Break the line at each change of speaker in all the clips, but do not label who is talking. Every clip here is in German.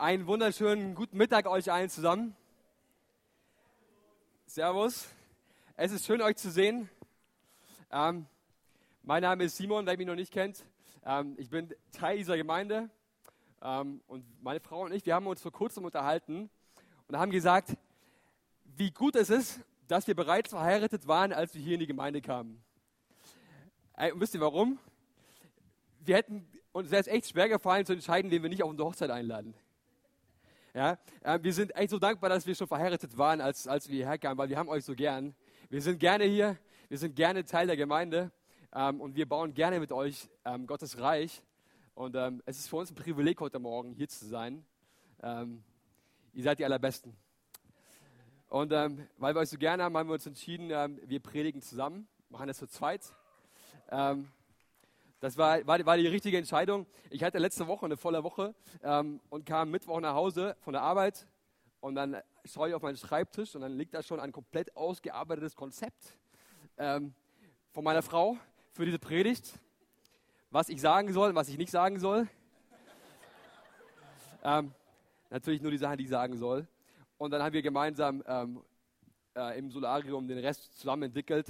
Einen wunderschönen guten Mittag euch allen zusammen. Servus. Es ist schön, euch zu sehen. Ähm, mein Name ist Simon, wer mich noch nicht kennt. Ähm, ich bin Teil dieser Gemeinde. Ähm, und meine Frau und ich, wir haben uns vor kurzem unterhalten und haben gesagt, wie gut es ist, dass wir bereits verheiratet waren, als wir hier in die Gemeinde kamen. Äh, und wisst ihr warum? Wir hätten uns wäre echt schwer gefallen zu entscheiden, wen wir nicht auf unsere Hochzeit einladen. Ja, äh, wir sind echt so dankbar, dass wir schon verheiratet waren, als, als wir hierher kamen, weil wir haben euch so gern. Wir sind gerne hier, wir sind gerne Teil der Gemeinde ähm, und wir bauen gerne mit euch ähm, Gottes Reich. Und ähm, es ist für uns ein Privileg, heute Morgen hier zu sein. Ähm, ihr seid die Allerbesten. Und ähm, weil wir euch so gerne haben, haben wir uns entschieden, ähm, wir predigen zusammen, machen das zu zweit. Das war, war, war, die richtige Entscheidung. Ich hatte letzte Woche eine volle Woche ähm, und kam Mittwoch nach Hause von der Arbeit und dann schaue ich auf meinen Schreibtisch und dann liegt da schon ein komplett ausgearbeitetes Konzept ähm, von meiner Frau für diese Predigt, was ich sagen soll, was ich nicht sagen soll. ähm, natürlich nur die Sachen, die ich sagen soll. Und dann haben wir gemeinsam ähm, äh, im Solarium den Rest zusammen entwickelt,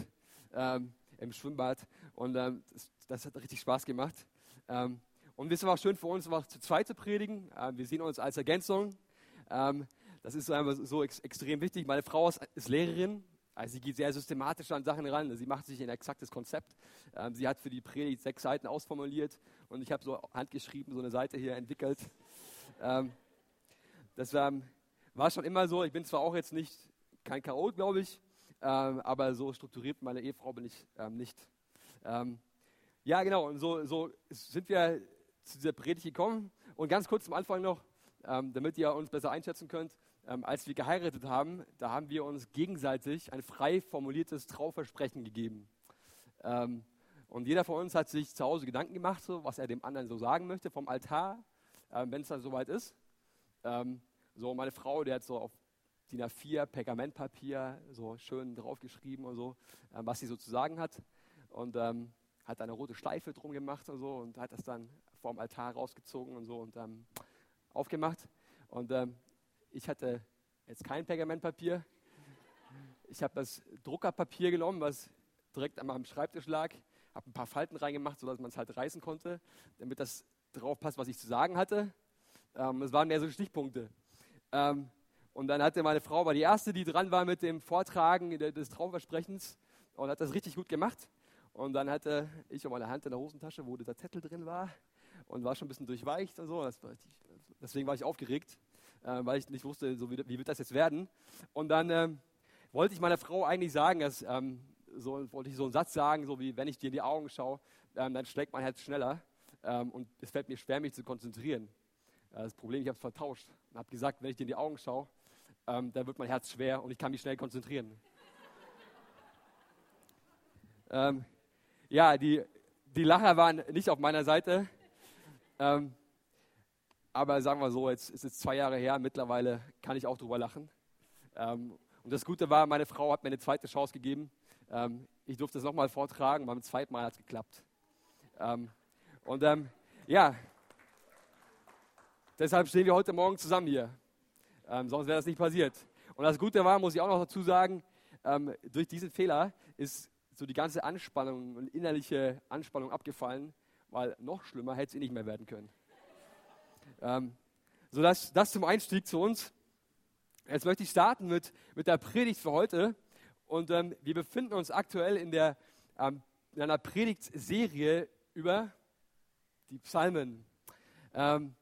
ähm, im Schwimmbad. Und ähm, das, das hat richtig Spaß gemacht. Ähm, und es war schön für uns, auch zu zweit zu predigen. Ähm, wir sehen uns als Ergänzung. Ähm, das ist so, so ex extrem wichtig. Meine Frau ist, ist, Lehrerin. Also sie geht sehr systematisch an Sachen ran. Sie macht sich ein exaktes Konzept. Ähm, sie hat für die Predigt sechs Seiten ausformuliert und ich habe so handgeschrieben so eine Seite hier entwickelt. Ähm, das war, schon immer so. Ich bin zwar auch jetzt nicht kein Chaot, glaube ich, aber so strukturiert meine Ehefrau bin ich nicht. Ja, genau. Und so, so sind wir zu dieser Predigt gekommen. Und ganz kurz zum Anfang noch, ähm, damit ihr uns besser einschätzen könnt. Ähm, als wir geheiratet haben, da haben wir uns gegenseitig ein frei formuliertes Trauversprechen gegeben. Ähm, und jeder von uns hat sich zu Hause Gedanken gemacht, so, was er dem anderen so sagen möchte vom Altar, ähm, wenn es dann soweit ist. Ähm, so, meine Frau, die hat so auf DIN A4 Pergamentpapier so schön draufgeschrieben und so, ähm, was sie so zu sagen hat. Und ähm, hat eine rote Schleife drum gemacht und so und hat das dann vorm Altar rausgezogen und so und ähm, aufgemacht. Und ähm, ich hatte jetzt kein Pergamentpapier. Ich habe das Druckerpapier genommen, was direkt an meinem Schreibtisch lag, habe ein paar Falten reingemacht, sodass man es halt reißen konnte, damit das drauf passt, was ich zu sagen hatte. Ähm, es waren mehr so Stichpunkte. Ähm, und dann hatte meine Frau, war die erste, die dran war mit dem Vortragen des Traumversprechens und hat das richtig gut gemacht. Und dann hatte ich meine Hand in der Hosentasche, wo dieser Zettel drin war und war schon ein bisschen durchweicht und so. deswegen war ich aufgeregt, äh, weil ich nicht wusste, so wie, wird das jetzt werden. Und dann äh, wollte ich meiner Frau eigentlich sagen, dass, ähm, so, wollte ich so einen Satz sagen, so wie wenn ich dir in die Augen schaue, ähm, dann schlägt mein Herz schneller ähm, und es fällt mir schwer, mich zu konzentrieren. Äh, das Problem, ich habe es vertauscht und habe gesagt, wenn ich dir in die Augen schaue, ähm, dann wird mein Herz schwer und ich kann mich schnell konzentrieren. ja, die, die Lacher waren nicht auf meiner Seite. Ähm, aber sagen wir so, jetzt ist es zwei Jahre her, mittlerweile kann ich auch drüber lachen. Ähm, und das Gute war, meine Frau hat mir eine zweite Chance gegeben. Ähm, ich durfte es nochmal vortragen, beim zweiten Mal hat es geklappt. Ähm, und ähm, ja, deshalb stehen wir heute Morgen zusammen hier. Ähm, sonst wäre das nicht passiert. Und das Gute war, muss ich auch noch dazu sagen, durch diesen Fehler ist so die ganze Anspannung und innerliche Anspannung abgefallen, weil noch schlimmer hätte es eh nicht mehr werden können. Ähm, so das, das zum Einstieg zu uns. Jetzt möchte ich starten mit, mit der Predigt für heute. Und ähm, wir befinden uns aktuell in, der, ähm, in einer Predigtserie über die Psalmen. Ähm,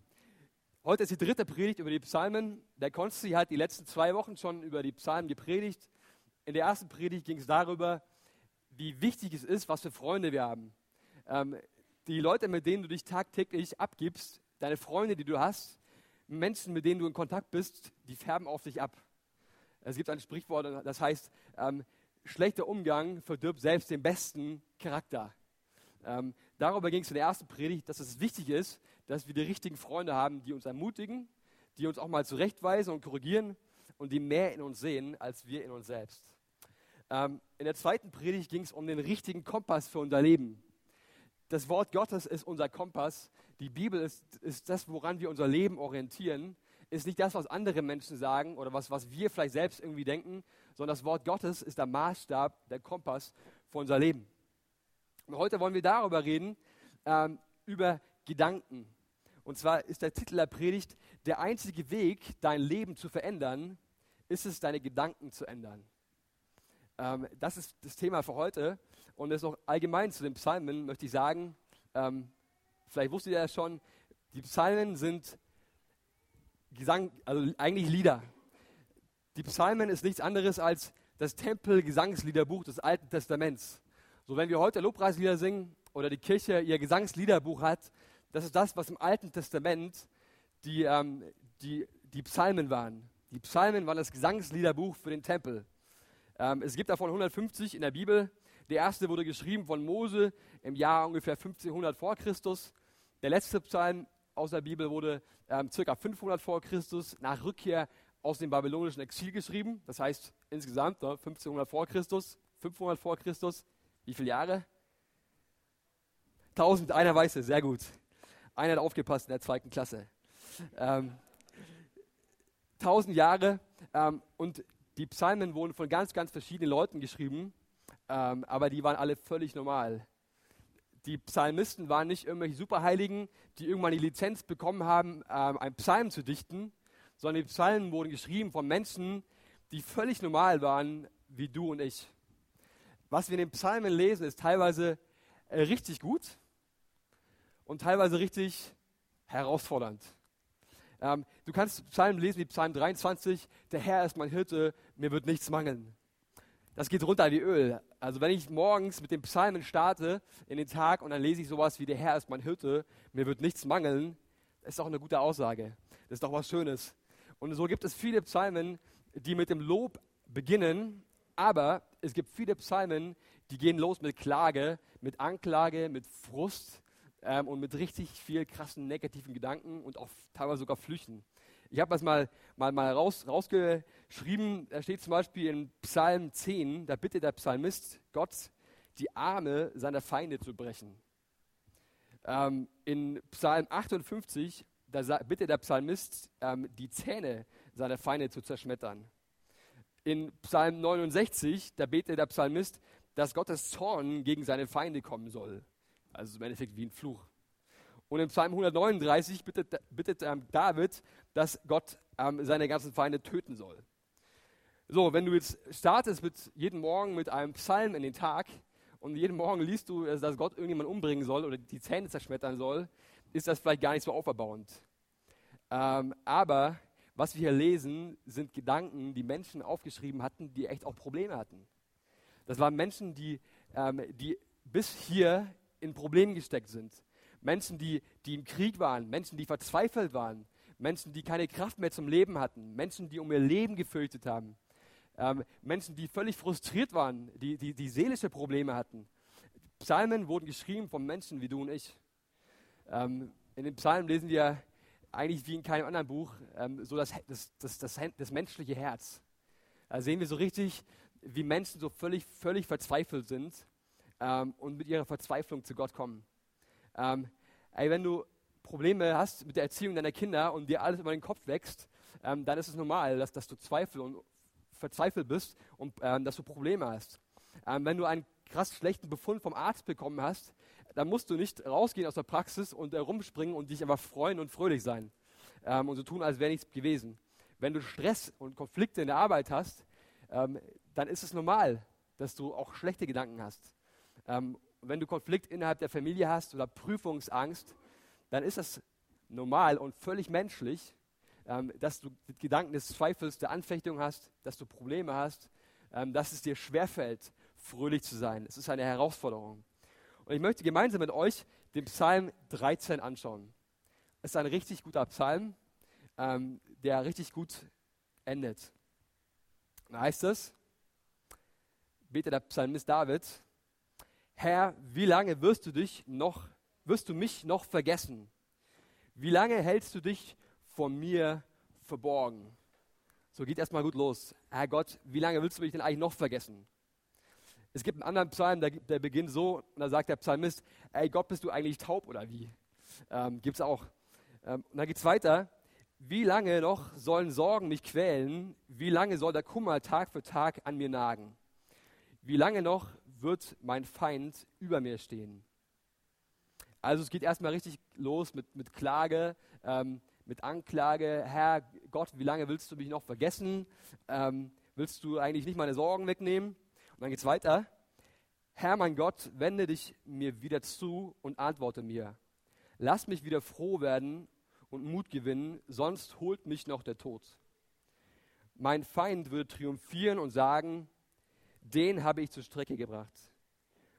heute ist die dritte Predigt über die Psalmen. Der Konsti hat die letzten zwei Wochen schon über die Psalmen gepredigt. In der ersten Predigt ging es darüber, wie wichtig es ist, was für Freunde wir haben. Ähm, die Leute, mit denen du dich tagtäglich abgibst, deine Freunde, die du hast, Menschen, mit denen du in Kontakt bist, die färben auf dich ab. Es gibt ein Sprichwort, das heißt, ähm, schlechter Umgang verdirbt selbst den besten Charakter. Ähm, darüber ging es in der ersten Predigt, dass es wichtig ist, dass wir die richtigen Freunde haben, die uns ermutigen, die uns auch mal zurechtweisen und korrigieren und die mehr in uns sehen als wir in uns selbst. Ähm, in der zweiten Predigt ging es um den richtigen Kompass für unser Leben. Das Wort Gottes ist unser Kompass. Die Bibel ist, ist das, woran wir unser Leben orientieren. ist nicht das, was andere Menschen sagen oder was, was wir vielleicht selbst irgendwie denken, sondern das Wort Gottes ist der Maßstab, der Kompass für unser Leben. Und heute wollen wir darüber reden, ähm, über Gedanken. Und zwar ist der Titel der Predigt, der einzige Weg, dein Leben zu verändern, ist es, deine Gedanken zu ändern. Ähm, das ist das Thema für heute. Und das noch allgemein zu den Psalmen möchte ich sagen, ähm, vielleicht wusstet ihr ja schon, die Psalmen sind Gesang, also eigentlich Lieder. Die Psalmen ist nichts anderes als das Tempel-Gesangsliederbuch des Alten Testaments. So, wenn wir heute Lobpreislieder singen oder die Kirche ihr Gesangsliederbuch hat, das ist das, was im Alten Testament die, ähm, die, die Psalmen waren. Die Psalmen waren das Gesangsliederbuch für den Tempel. Ähm, es gibt davon 150 in der Bibel. Der erste wurde geschrieben von Mose im Jahr ungefähr 1500 vor Christus. Der letzte Psalm aus der Bibel wurde ähm, circa 500 vor Christus nach Rückkehr aus dem babylonischen Exil geschrieben. Das heißt insgesamt ne, 1500 vor Christus, 500 vor Christus. Wie viele Jahre? 1000, einer weiß es, sehr gut. Einer hat aufgepasst in der zweiten Klasse. Ähm, 1000 Jahre ähm, und die Psalmen wurden von ganz, ganz verschiedenen Leuten geschrieben, ähm, aber die waren alle völlig normal. Die Psalmisten waren nicht irgendwelche Superheiligen, die irgendwann die Lizenz bekommen haben, ähm, einen Psalm zu dichten, sondern die Psalmen wurden geschrieben von Menschen, die völlig normal waren, wie du und ich. Was wir in den Psalmen lesen, ist teilweise äh, richtig gut und teilweise richtig herausfordernd. Ähm, du kannst Psalmen lesen wie Psalm 23, der Herr ist mein Hirte, mir wird nichts mangeln. Das geht runter wie Öl. Also wenn ich morgens mit den Psalmen starte in den Tag und dann lese ich sowas wie der Herr ist mein Hirte, mir wird nichts mangeln, ist doch eine gute Aussage. Das ist doch was Schönes. Und so gibt es viele Psalmen, die mit dem Lob beginnen, aber es gibt viele Psalmen, die gehen los mit Klage, mit Anklage, mit Frust, ähm, und mit richtig viel krassen negativen Gedanken und auch teilweise sogar Flüchten. Ich habe das mal, mal, mal raus, rausgeschrieben, da steht zum Beispiel in Psalm 10, da bittet der Psalmist Gott, die Arme seiner Feinde zu brechen. Ähm, in Psalm 58, da bittet der Psalmist, ähm, die Zähne seiner Feinde zu zerschmettern. In Psalm 69, da betet der Psalmist, dass Gottes Zorn gegen seine Feinde kommen soll. Also im Endeffekt wie ein Fluch. Und im Psalm 139 bittet, bittet ähm, David, dass Gott ähm, seine ganzen Feinde töten soll. So, wenn du jetzt startest mit jeden Morgen mit einem Psalm in den Tag und jeden Morgen liest du, dass Gott irgendjemand umbringen soll oder die Zähne zerschmettern soll, ist das vielleicht gar nicht so auferbauend. Ähm, aber was wir hier lesen, sind Gedanken, die Menschen aufgeschrieben hatten, die echt auch Probleme hatten. Das waren Menschen, die, ähm, die bis hier in Problemen gesteckt sind. Menschen, die, die im Krieg waren, Menschen, die verzweifelt waren, Menschen, die keine Kraft mehr zum Leben hatten, Menschen, die um ihr Leben gefürchtet haben, ähm, Menschen, die völlig frustriert waren, die, die, die seelische Probleme hatten. Psalmen wurden geschrieben von Menschen wie du und ich. Ähm, in den Psalmen lesen wir eigentlich wie in keinem anderen Buch ähm, so das, das, das, das, das menschliche Herz. Da sehen wir so richtig, wie Menschen so völlig, völlig verzweifelt sind ähm, und mit ihrer Verzweiflung zu Gott kommen. Ähm, ey, wenn du Probleme hast mit der Erziehung deiner Kinder und dir alles über den Kopf wächst, ähm, dann ist es normal, dass, dass du Zweifel und verzweifelt bist und ähm, dass du Probleme hast. Ähm, wenn du einen krass schlechten Befund vom Arzt bekommen hast, dann musst du nicht rausgehen aus der Praxis und äh, rumspringen und dich einfach freuen und fröhlich sein ähm, und so tun, als wäre nichts gewesen. Wenn du Stress und Konflikte in der Arbeit hast, dann ist es normal, dass du auch schlechte Gedanken hast. Ähm, wenn du Konflikt innerhalb der Familie hast oder Prüfungsangst, dann ist das normal und völlig menschlich, ähm, dass du Gedanken des Zweifels, der Anfechtung hast, dass du Probleme hast, ähm, dass es dir schwerfällt, fröhlich zu sein. Es ist eine Herausforderung. Und ich möchte gemeinsam mit euch den Psalm 13 anschauen. Es ist ein richtig guter Psalm, ähm, der richtig gut endet. Da heißt es, betet der Psalmist David, Herr, wie lange wirst du dich noch, wirst du mich noch vergessen? Wie lange hältst du dich vor mir verborgen? So geht erstmal gut los. Herr Gott, wie lange willst du mich denn eigentlich noch vergessen? Es gibt einen anderen Psalm, der, der beginnt so, und da sagt der Psalmist, ey Gott, bist du eigentlich taub oder wie? Ähm, Gibt es auch. Ähm, und dann geht es weiter. wie lange noch sollen Sorgen mich quälen? Wie lange soll der Kummer Tag für Tag an mir nagen? Wie lange noch wird mein Feind über mir stehen? Also es geht erstmal richtig los mit, mit Klage, ähm, mit Anklage. Herr Gott, wie lange willst du mich noch vergessen? Ähm, willst du eigentlich nicht meine Sorgen wegnehmen? Und dann geht es weiter. Herr mein Gott, wende dich mir wieder zu und antworte mir. Lass mich wieder froh werden und Mut gewinnen, sonst holt mich noch der Tod. Mein Feind würde triumphieren und sagen, den habe ich zur Strecke gebracht.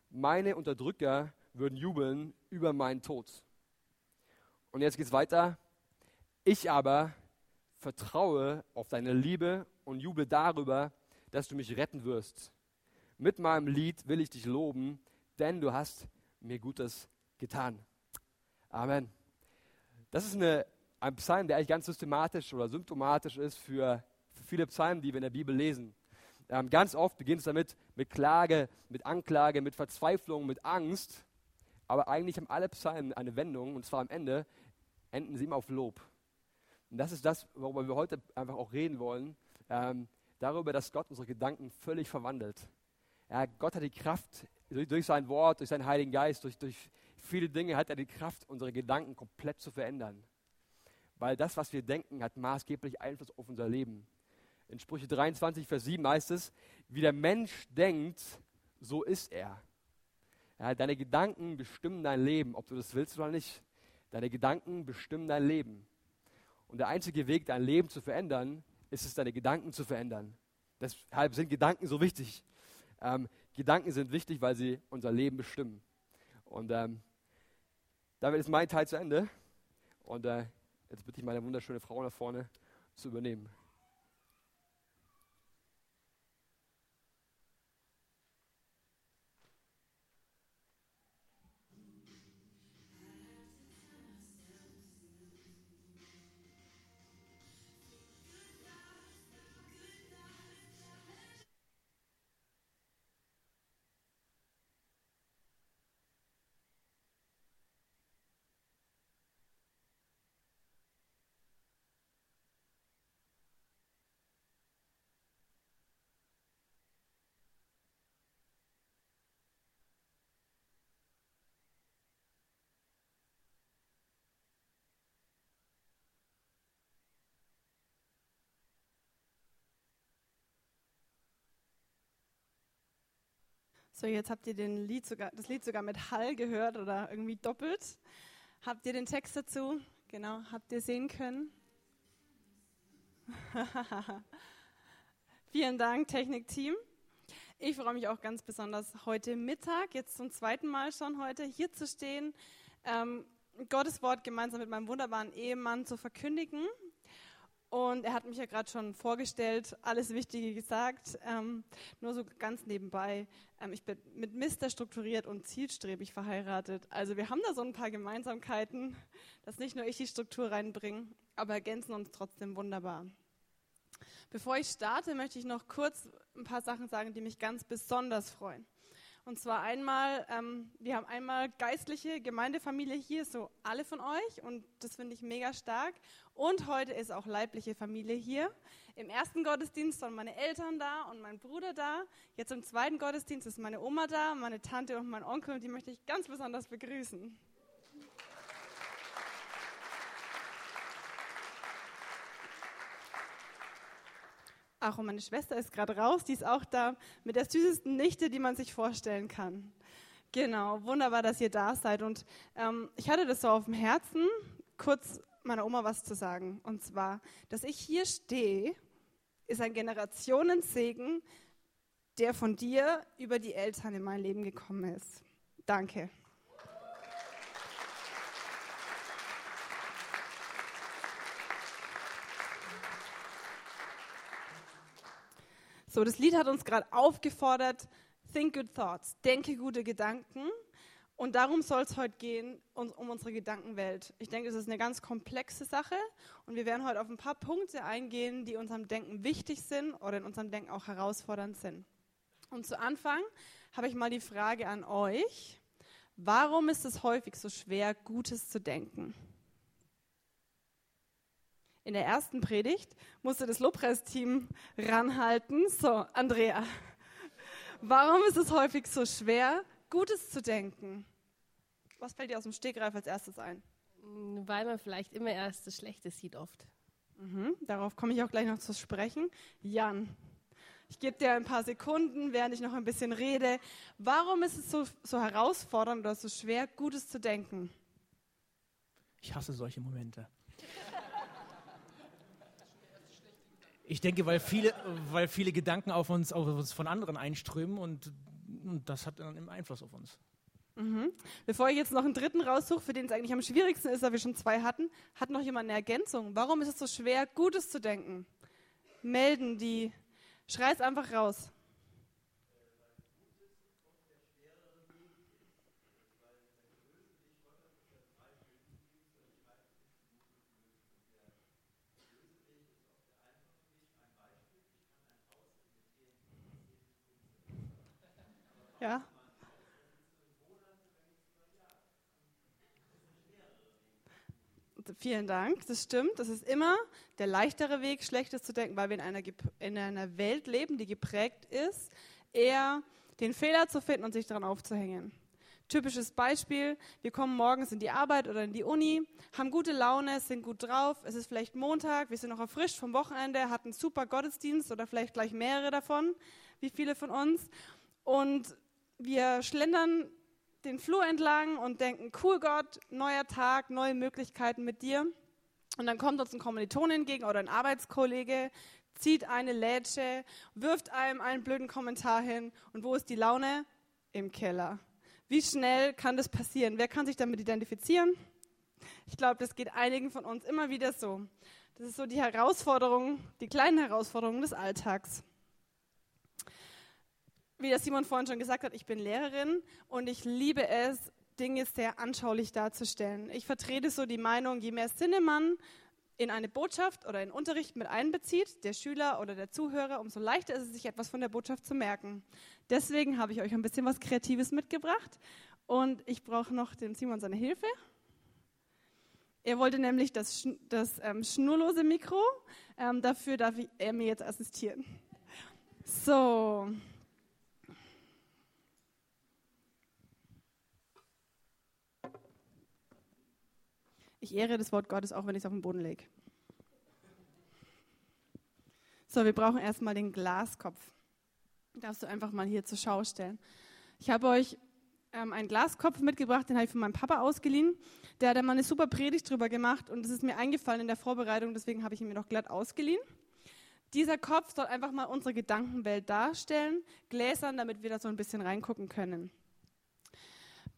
Meine Unterdrücker würden jubeln über meinen Tod. Und jetzt geht es weiter. Ich aber vertraue auf deine Liebe und jubel darüber, dass du mich retten wirst. Mit meinem Lied will ich dich loben, denn du hast mir Gutes getan. Amen. Das ist eine, ein Psalm, der eigentlich ganz systematisch oder symptomatisch ist für, für viele Psalmen, die wir in der Bibel lesen. Ähm, ganz oft beginnt es damit mit Klage, mit Anklage, mit Verzweiflung, mit Angst. Aber eigentlich haben alle Psalmen eine Wendung, und zwar am Ende enden sie immer auf Lob. Und das ist das, worüber wir heute einfach auch reden wollen. Ähm, darüber, dass Gott unsere Gedanken völlig verwandelt. Ja, Gott hat die Kraft, durch, durch, sein Wort, durch seinen Heiligen Geist, durch, durch viele Dinge hat er die Kraft, unsere Gedanken komplett zu verändern. Weil das, was wir denken, hat maßgeblich Einfluss auf unser Leben. In Sprüche 23, Vers 7 heißt es, wie der Mensch denkt, so ist er. Ja, deine Gedanken bestimmen dein Leben, ob du das willst oder nicht. Deine Gedanken bestimmen dein Leben. Und der einzige Weg, dein Leben zu verändern, ist es, deine Gedanken zu verändern. Deshalb sind Gedanken so wichtig. Ähm, Gedanken sind wichtig, weil sie unser Leben bestimmen. Und ähm, damit ist mein Teil zu Ende. Und äh, jetzt bitte ich meine wunderschöne Frau nach vorne zu übernehmen.
So, jetzt habt ihr den Lied sogar, das Lied sogar mit Hall gehört oder irgendwie doppelt. Habt ihr den Text dazu? Genau, habt ihr sehen können? Vielen Dank, Technikteam. Ich freue mich auch ganz besonders heute Mittag, jetzt zum zweiten Mal schon heute, hier zu stehen, ähm, Gottes Wort gemeinsam mit meinem wunderbaren Ehemann zu verkündigen. Und er hat mich ja gerade schon vorgestellt, alles Wichtige gesagt. Ähm, nur so ganz nebenbei. Ähm, ich bin mit Mister strukturiert und zielstrebig verheiratet. Also wir haben da so ein paar Gemeinsamkeiten, dass nicht nur ich die Struktur reinbringe, aber ergänzen uns trotzdem wunderbar. Bevor ich starte, möchte ich noch kurz ein paar Sachen sagen, die mich ganz besonders freuen. Und zwar einmal, ähm, wir haben einmal geistliche Gemeindefamilie hier, so alle von euch. Und das finde ich mega stark. Und heute ist auch leibliche Familie hier. Im ersten Gottesdienst waren meine Eltern da und mein Bruder da. Jetzt im zweiten Gottesdienst ist meine Oma da, meine Tante und mein Onkel. Und die möchte ich ganz besonders begrüßen. Ach, und meine Schwester ist gerade raus, die ist auch da mit der süßesten Nichte, die man sich vorstellen kann. Genau, wunderbar, dass ihr da seid. Und ähm, ich hatte das so auf dem Herzen, kurz meiner Oma was zu sagen. Und zwar, dass ich hier stehe, ist ein Generationensegen, der von dir über die Eltern in mein Leben gekommen ist. Danke. So, das Lied hat uns gerade aufgefordert, think good thoughts, denke gute Gedanken. Und darum soll es heute gehen, um, unsere Gedankenwelt. Ich denke, es ist eine ganz komplexe Sache und wir werden heute auf ein paar Punkte eingehen, die unserem Denken wichtig sind oder in unserem Denken auch herausfordernd sind. Und zu Anfang habe ich mal die Frage an euch, warum ist es häufig so schwer, Gutes zu denken? In der ersten Predigt musste das Lobpreisteam ranhalten. So, Andrea, warum ist es häufig so schwer, Gutes zu denken? Was fällt dir aus dem Stegreif als erstes ein?
Weil man vielleicht immer erst das Schlechte sieht oft.
Mhm, darauf komme ich auch gleich noch zu sprechen. Jan, ich gebe dir ein paar Sekunden, während ich noch ein bisschen rede. Warum ist es so, so herausfordernd oder so schwer, Gutes zu denken?
Ich hasse solche Momente. Ich denke, weil viele, weil viele Gedanken auf uns, auf uns von anderen einströmen und, und das hat dann einen Einfluss auf uns.
Mhm. Bevor ich jetzt noch einen dritten raussuche, für den es eigentlich am schwierigsten ist, da wir schon zwei hatten, hat noch jemand eine Ergänzung. Warum ist es so schwer, Gutes zu denken? Melden die. Schrei es einfach raus. Ja. Vielen Dank, das stimmt. Das ist immer der leichtere Weg, Schlechtes zu denken, weil wir in einer, in einer Welt leben, die geprägt ist, eher den Fehler zu finden und sich daran aufzuhängen. Typisches Beispiel, wir kommen morgens in die Arbeit oder in die Uni, haben gute Laune, sind gut drauf, es ist vielleicht Montag, wir sind noch erfrischt vom Wochenende, hatten super Gottesdienst oder vielleicht gleich mehrere davon, wie viele von uns. Und wir schlendern den Flur entlang und denken, cool Gott, neuer Tag, neue Möglichkeiten mit dir. Und dann kommt uns ein Kommiliton entgegen oder ein Arbeitskollege, zieht eine Lätsche, wirft einem einen blöden Kommentar hin. Und wo ist die Laune? Im Keller. Wie schnell kann das passieren? Wer kann sich damit identifizieren? Ich glaube, das geht einigen von uns immer wieder so. Das ist so die Herausforderung, die kleinen Herausforderungen des Alltags wie der Simon vorhin schon gesagt hat, ich bin Lehrerin und ich liebe es, Dinge sehr anschaulich darzustellen. Ich vertrete so die Meinung, je mehr Sinne man in eine Botschaft oder in Unterricht mit einbezieht, der Schüler oder der Zuhörer, umso leichter ist es, sich etwas von der Botschaft zu merken. Deswegen habe ich euch ein bisschen was Kreatives mitgebracht und ich brauche noch den Simon seine Hilfe. Er wollte nämlich das, das ähm, schnurlose Mikro. Ähm, dafür darf ich, er mir jetzt assistieren. So, Ich ehre das Wort Gottes, auch wenn ich es auf den Boden lege. So, wir brauchen erstmal den Glaskopf. Darfst du einfach mal hier zur Schau stellen. Ich habe euch ähm, einen Glaskopf mitgebracht, den habe ich von meinem Papa ausgeliehen. Der hat da mal eine super Predigt drüber gemacht und es ist mir eingefallen in der Vorbereitung, deswegen habe ich ihn mir noch glatt ausgeliehen. Dieser Kopf soll einfach mal unsere Gedankenwelt darstellen, gläsern, damit wir da so ein bisschen reingucken können.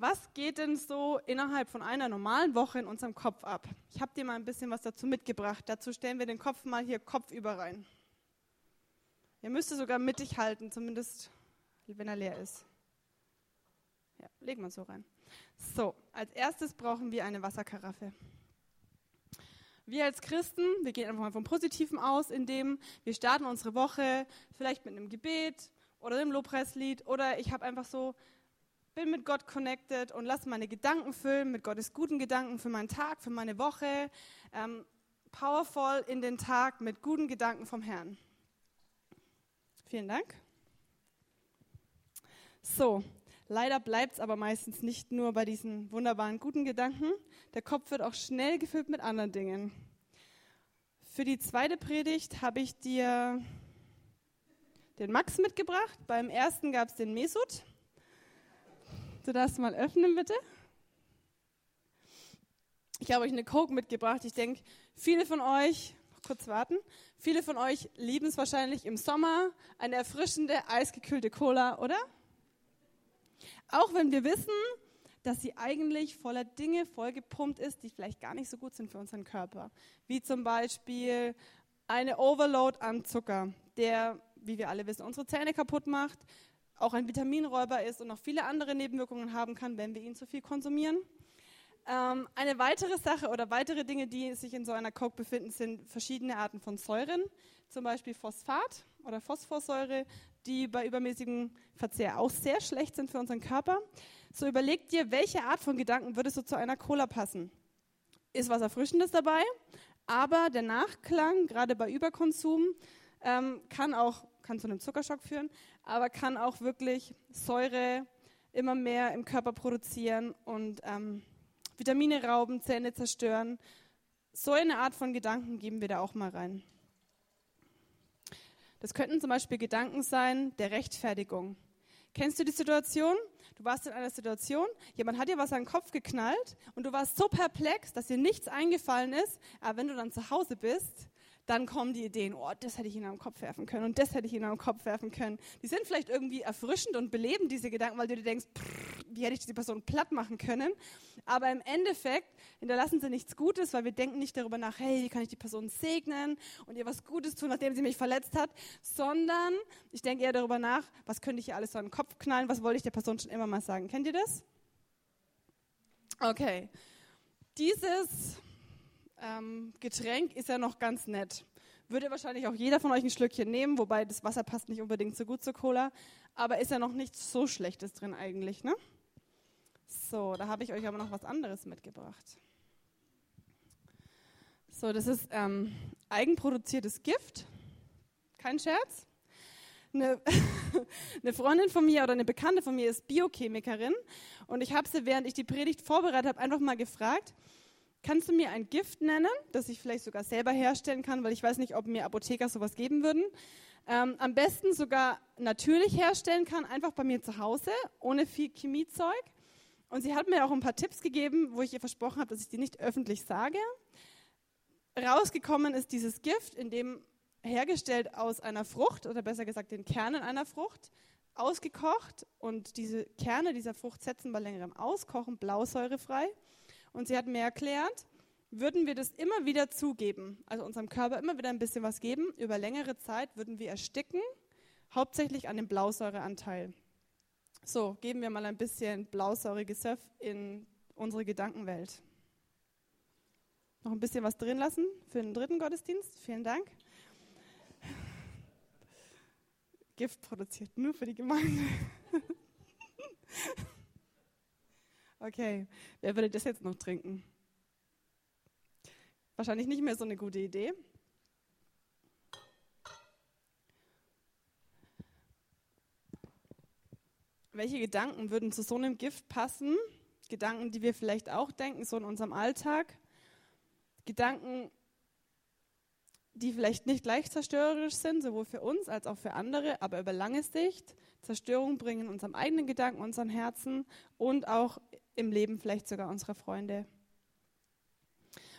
Was geht denn so innerhalb von einer normalen Woche in unserem Kopf ab? Ich habe dir mal ein bisschen was dazu mitgebracht. Dazu stellen wir den Kopf mal hier kopfüber rein. Ihr müsst sogar mittig halten, zumindest wenn er leer ist. Ja, legen wir so rein. So, als erstes brauchen wir eine Wasserkaraffe. Wir als Christen, wir gehen einfach mal vom Positiven aus, indem wir starten unsere Woche vielleicht mit einem Gebet oder einem Lobpreislied oder ich habe einfach so bin mit Gott connected und lasse meine Gedanken füllen mit Gottes guten Gedanken für meinen Tag, für meine Woche. Ähm, powerful in den Tag mit guten Gedanken vom Herrn. Vielen Dank. So, leider bleibt es aber meistens nicht nur bei diesen wunderbaren guten Gedanken. Der Kopf wird auch schnell gefüllt mit anderen Dingen. Für die zweite Predigt habe ich dir den Max mitgebracht. Beim ersten gab es den Mesut. Du darfst mal öffnen, bitte. Ich habe euch eine Coke mitgebracht. Ich denke, viele von euch, kurz warten, viele von euch lieben es wahrscheinlich im Sommer, eine erfrischende, eisgekühlte Cola, oder? Auch wenn wir wissen, dass sie eigentlich voller Dinge vollgepumpt ist, die vielleicht gar nicht so gut sind für unseren Körper. Wie zum Beispiel eine Overload an Zucker, der, wie wir alle wissen, unsere Zähne kaputt macht, auch ein Vitaminräuber ist und noch viele andere Nebenwirkungen haben kann, wenn wir ihn zu viel konsumieren. Ähm, eine weitere Sache oder weitere Dinge, die sich in so einer Coke befinden, sind verschiedene Arten von Säuren, zum Beispiel Phosphat oder Phosphorsäure, die bei übermäßigem Verzehr auch sehr schlecht sind für unseren Körper. So überleg dir, welche Art von Gedanken würde so zu einer Cola passen? Ist was Erfrischendes dabei, Aber der Nachklang, gerade bei Überkonsum, ähm, kann auch kann zu einem Zuckerschock führen, aber kann auch wirklich Säure immer mehr im Körper produzieren und ähm, Vitamine rauben, Zähne zerstören. So eine Art von Gedanken geben wir da auch mal rein. Das könnten zum Beispiel Gedanken sein der Rechtfertigung. Kennst du die Situation? Du warst in einer Situation, jemand hat dir was an den Kopf geknallt und du warst so perplex, dass dir nichts eingefallen ist. Aber wenn du dann zu Hause bist, dann kommen die Ideen, oh, das hätte ich ihnen am Kopf werfen können und das hätte ich ihnen am Kopf werfen können. Die sind vielleicht irgendwie erfrischend und beleben diese Gedanken, weil du dir denkst, pff, wie hätte ich diese Person platt machen können. Aber im Endeffekt hinterlassen sie nichts Gutes, weil wir denken nicht darüber nach, hey, wie kann ich die Person segnen und ihr was Gutes tun, nachdem sie mich verletzt hat, sondern ich denke eher darüber nach, was könnte ich ihr alles so an den Kopf knallen, was wollte ich der Person schon immer mal sagen. Kennt ihr das? Okay. Dieses ähm, Getränk ist ja noch ganz nett. Würde wahrscheinlich auch jeder von euch ein Schlückchen nehmen, wobei das Wasser passt nicht unbedingt so gut zur Cola. Aber ist ja noch nichts so Schlechtes drin eigentlich, ne? So, da habe ich euch aber noch was anderes mitgebracht. So, das ist ähm, eigenproduziertes Gift. Kein Scherz. Eine, eine, Freundin von mir oder eine Bekannte von mir ist Biochemikerin und ich habe sie, während ich die Predigt vorbereitet habe, einfach mal gefragt, Kannst du mir ein Gift nennen, das ich vielleicht sogar selber herstellen kann, weil ich weiß nicht, ob mir Apotheker sowas geben würden. Ähm, am besten sogar natürlich herstellen kann, einfach bei mir zu Hause, ohne viel Chemiezeug. Und sie hat mir auch ein paar Tipps gegeben, wo ich ihr versprochen habe, dass ich die nicht öffentlich sage. Rausgekommen ist dieses Gift, in dem hergestellt aus einer Frucht, oder besser gesagt den Kernen einer Frucht, ausgekocht und diese Kerne dieser Frucht setzen bei längerem Auskochen blausäurefrei. Und sie hat mir erklärt, würden wir das immer wieder zugeben, also unserem Körper immer wieder ein bisschen was geben, über längere Zeit würden wir ersticken, hauptsächlich an dem Blausäureanteil. So, geben wir mal ein bisschen blausäuriges Surf in unsere Gedankenwelt. Noch ein bisschen was drin lassen für den dritten Gottesdienst. Vielen Dank. Gift produziert nur für die Gemeinde. Okay, wer würde das jetzt noch trinken? Wahrscheinlich nicht mehr so eine gute Idee. Welche Gedanken würden zu so einem Gift passen? Gedanken, die wir vielleicht auch denken, so in unserem Alltag. Gedanken, die vielleicht nicht gleich zerstörerisch sind, sowohl für uns als auch für andere, aber über lange Sicht Zerstörung bringen in unserem eigenen Gedanken, unseren Herzen und auch im Leben vielleicht sogar unserer Freunde.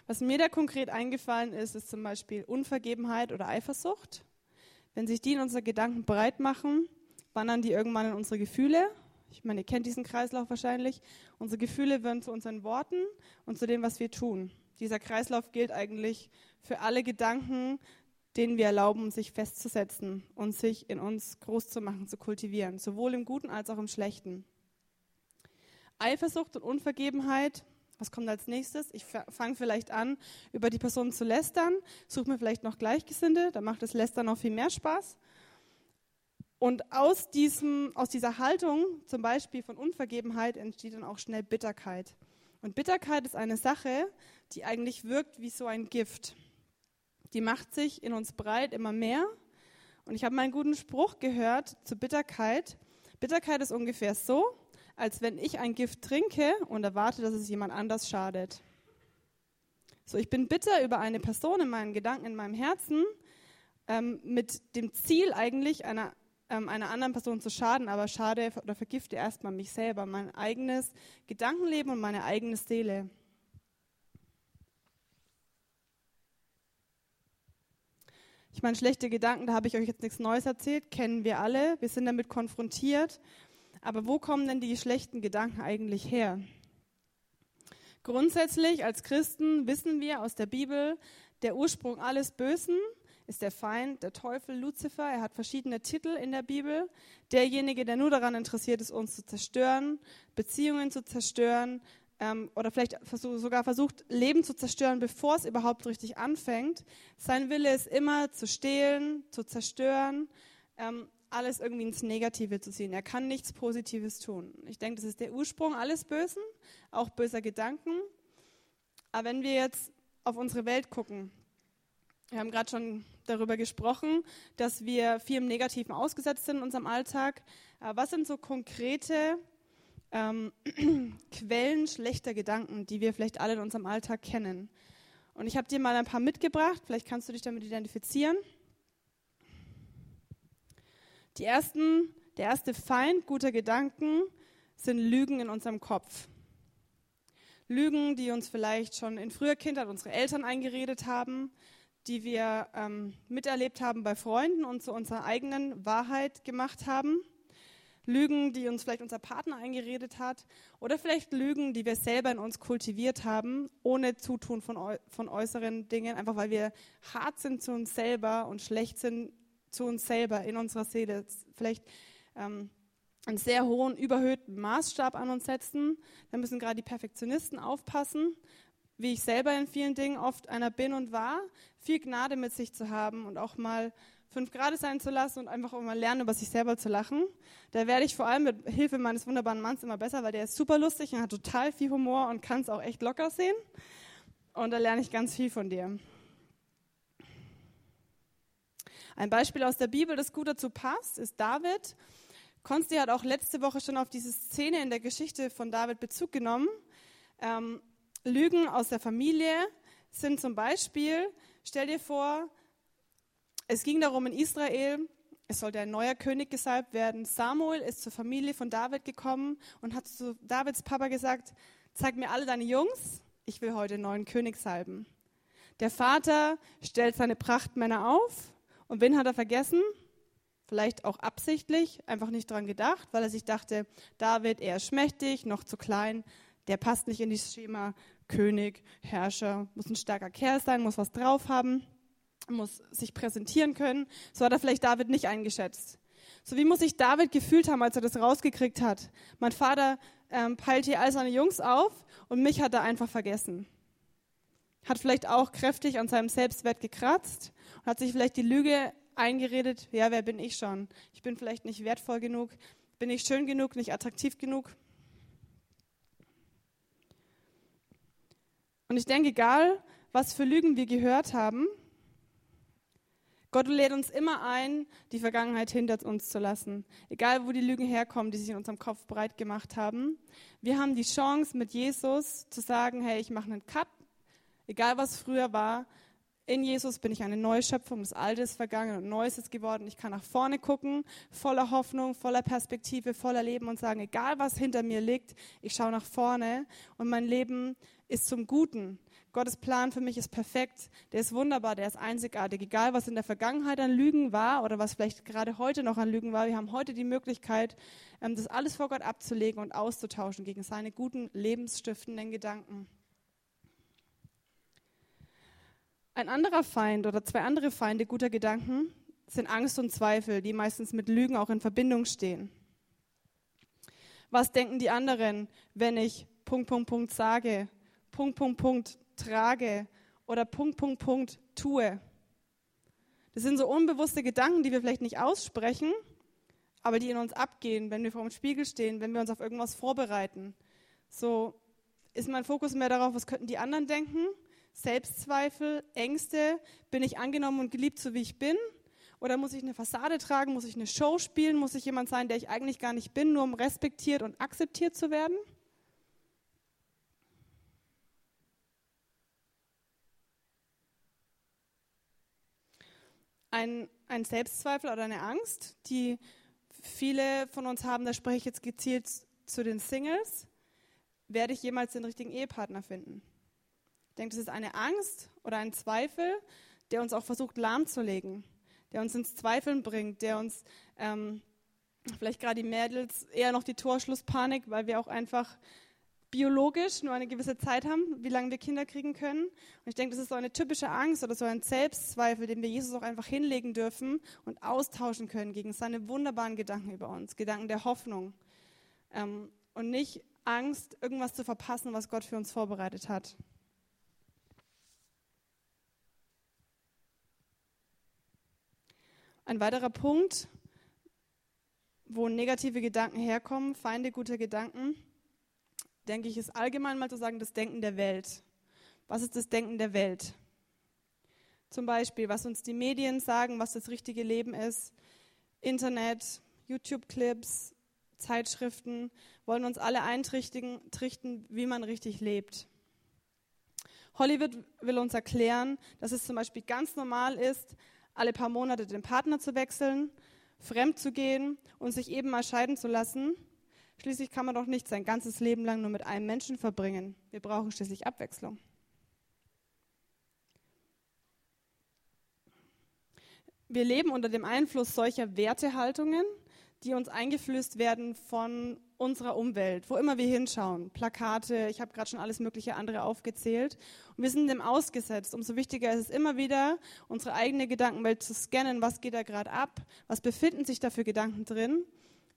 Was mir da konkret eingefallen ist, ist zum Beispiel Unvergebenheit oder Eifersucht. Wenn sich die in unsere Gedanken breit machen, wandern die irgendwann in unsere Gefühle. Ich meine, ihr kennt diesen Kreislauf wahrscheinlich. Unsere Gefühle werden zu unseren Worten und zu dem, was wir tun. Dieser Kreislauf gilt eigentlich für alle Gedanken, denen wir erlauben, sich festzusetzen und sich in uns groß zu machen, zu kultivieren, sowohl im Guten als auch im Schlechten. Eifersucht und Unvergebenheit. Was kommt als nächstes? Ich fange vielleicht an, über die Person zu lästern, suche mir vielleicht noch Gleichgesinnte, da macht das Lästern noch viel mehr Spaß. Und aus, diesem, aus dieser Haltung, zum Beispiel von Unvergebenheit, entsteht dann auch schnell Bitterkeit. Und Bitterkeit ist eine Sache, die eigentlich wirkt wie so ein Gift. Die macht sich in uns breit immer mehr. Und ich habe mal einen guten Spruch gehört zu Bitterkeit. Bitterkeit ist ungefähr so, als wenn ich ein Gift trinke und erwarte, dass es jemand anders schadet. So, ich bin bitter über eine Person in meinen Gedanken, in meinem Herzen, ähm, mit dem Ziel eigentlich einer, ähm, einer anderen Person zu schaden, aber schade oder vergifte erstmal mich selber, mein eigenes Gedankenleben und meine eigene Seele. Ich meine, schlechte Gedanken, da habe ich euch jetzt nichts Neues erzählt, kennen wir alle, wir sind damit konfrontiert. Aber wo kommen denn die schlechten Gedanken eigentlich her? Grundsätzlich als Christen wissen wir aus der Bibel, der Ursprung alles Bösen ist der Feind, der Teufel, Luzifer. Er hat verschiedene Titel in der Bibel. Derjenige, der nur daran interessiert ist, uns zu zerstören, Beziehungen zu zerstören ähm, oder vielleicht versuch, sogar versucht, Leben zu zerstören, bevor es überhaupt richtig anfängt. Sein Wille ist immer zu stehlen, zu zerstören. Ähm, alles irgendwie ins Negative zu ziehen. Er kann nichts Positives tun. Ich denke, das ist der Ursprung alles Bösen, auch böser Gedanken. Aber wenn wir jetzt auf unsere Welt gucken, Wir haben gerade schon darüber gesprochen, dass wir viel im Negativen ausgesetzt sind in unserem Alltag. Aber was sind so konkrete ähm, Quellen schlechter Gedanken, die wir vielleicht alle in unserem Alltag kennen? Und ich habe dir mal ein paar mitgebracht, vielleicht kannst du dich damit identifizieren. Die ersten, der erste Feind guter Gedanken sind Lügen in unserem Kopf. Lügen, die uns vielleicht schon in früher Kindheit unsere Eltern eingeredet haben, die wir ähm, miterlebt haben bei Freunden und zu unserer eigenen Wahrheit gemacht haben. Lügen, die uns vielleicht unser Partner eingeredet hat. Oder vielleicht Lügen, die wir selber in uns kultiviert haben, ohne Zutun von, von äußeren Dingen, einfach weil wir hart sind zu uns selber und schlecht sind zu uns selber in unserer Seele. Vielleicht ähm, einen sehr hohen, überhöhten Maßstab an uns setzen. Da müssen gerade die Perfektionisten aufpassen, wie ich selber in vielen Dingen oft einer bin und war, viel Gnade mit sich zu haben und auch mal fünf Grade sein zu lassen und einfach auch mal lernen, über sich selber zu lachen. Da werde ich vor allem mit Hilfe meines wunderbaren Manns immer besser, weil der ist super lustig und hat total viel Humor und kann es auch echt locker sehen. Und da lerne ich ganz viel von dir. Ein Beispiel aus der Bibel, das gut dazu passt, ist David. Konsti hat auch letzte Woche schon auf diese Szene in der Geschichte von David Bezug genommen. Ähm, Lügen aus der Familie sind zum Beispiel, stell dir vor, es ging darum in Israel, es sollte ein neuer König gesalbt werden. Samuel ist zur Familie von David gekommen und hat zu Davids Papa gesagt, zeig mir alle deine Jungs, ich will heute einen neuen König salben. Der Vater stellt seine Prachtmänner auf und wen hat er vergessen? Vielleicht auch absichtlich, einfach nicht dran gedacht, weil er sich dachte, David, er ist schmächtig, noch zu klein, der passt nicht in dieses Schema König, Herrscher, muss ein starker Kerl sein, muss was drauf haben, muss sich präsentieren können. So hat er vielleicht David nicht eingeschätzt. So wie muss sich David gefühlt haben, als er das rausgekriegt hat. Mein Vater ähm, peilt hier all seine Jungs auf und mich hat er einfach vergessen. Hat vielleicht auch kräftig an seinem Selbstwert gekratzt und hat sich vielleicht die Lüge eingeredet, ja, wer bin ich schon? Ich bin vielleicht nicht wertvoll genug, bin ich schön genug, nicht attraktiv genug. Und ich denke, egal, was für Lügen wir gehört haben, Gott lädt uns immer ein, die Vergangenheit hinter uns zu lassen. Egal, wo die Lügen herkommen, die sich in unserem Kopf breit gemacht haben. Wir haben die Chance, mit Jesus zu sagen, hey, ich mache einen Cut. Egal, was früher war, in Jesus bin ich eine neue Schöpfung, das Alte ist vergangen und Neues ist geworden. Ich kann nach vorne gucken, voller Hoffnung, voller Perspektive, voller Leben und sagen, egal was hinter mir liegt, ich schaue nach vorne und mein Leben ist zum Guten. Gottes Plan für mich ist perfekt, der ist wunderbar, der ist einzigartig. Egal was in der Vergangenheit an Lügen war oder was vielleicht gerade heute noch an Lügen war, wir haben heute die Möglichkeit, ähm, das alles vor Gott abzulegen und auszutauschen gegen seine guten, lebensstiftenden Gedanken. Ein anderer Feind oder zwei andere Feinde guter Gedanken sind Angst und Zweifel, die meistens mit Lügen auch in Verbindung stehen. Was denken die anderen, wenn ich Punkt, Punkt, Punkt sage, Punkt, Punkt, Punkt trage oder Punkt, Punkt, Punkt tue? Das sind so unbewusste Gedanken, die wir vielleicht nicht aussprechen, aber die in uns abgehen, wenn wir vor dem Spiegel stehen, wenn wir uns auf irgendwas vorbereiten. So ist mein Fokus mehr darauf, was könnten die anderen denken Selbstzweifel, Ängste, bin ich angenommen und geliebt, so wie ich bin? Oder muss ich eine Fassade tragen? Muss ich eine Show spielen? Muss ich jemand sein, der ich eigentlich gar nicht bin, nur um respektiert und akzeptiert zu werden? Ein, ein Selbstzweifel oder eine Angst, die viele von uns haben, da spreche ich jetzt gezielt zu den Singles, werde ich jemals den richtigen Ehepartner finden? Ich denke, das ist eine Angst oder ein Zweifel, der uns auch versucht lahmzulegen, der uns ins Zweifeln bringt, der uns ähm, vielleicht gerade die Mädels eher noch die Torschlusspanik, weil wir auch einfach biologisch nur eine gewisse Zeit haben, wie lange wir Kinder kriegen können. Und ich denke, das ist so eine typische Angst oder so ein Selbstzweifel, den wir Jesus auch einfach hinlegen dürfen und austauschen können gegen seine wunderbaren Gedanken über uns, Gedanken der Hoffnung. Ähm, und nicht Angst, irgendwas zu verpassen, was Gott für uns vorbereitet hat. Ein weiterer Punkt, wo negative Gedanken herkommen, Feinde guter Gedanken, denke ich, ist allgemein mal zu sagen, das Denken der Welt. Was ist das Denken der Welt? Zum Beispiel, was uns die Medien sagen, was das richtige Leben ist. Internet, YouTube-Clips, Zeitschriften wollen uns alle eintrichten, wie man richtig lebt. Hollywood will uns erklären, dass es zum Beispiel ganz normal ist, alle paar Monate den Partner zu wechseln, fremd zu gehen und sich eben mal scheiden zu lassen. Schließlich kann man doch nicht sein ganzes Leben lang nur mit einem Menschen verbringen. Wir brauchen schließlich Abwechslung. Wir leben unter dem Einfluss solcher Wertehaltungen, die uns eingeflößt werden von unserer Umwelt, wo immer wir hinschauen. Plakate, ich habe gerade schon alles mögliche andere aufgezählt. Und wir sind dem ausgesetzt. Umso wichtiger ist es immer wieder, unsere eigene Gedankenwelt zu scannen. Was geht da gerade ab? Was befinden sich da für Gedanken drin?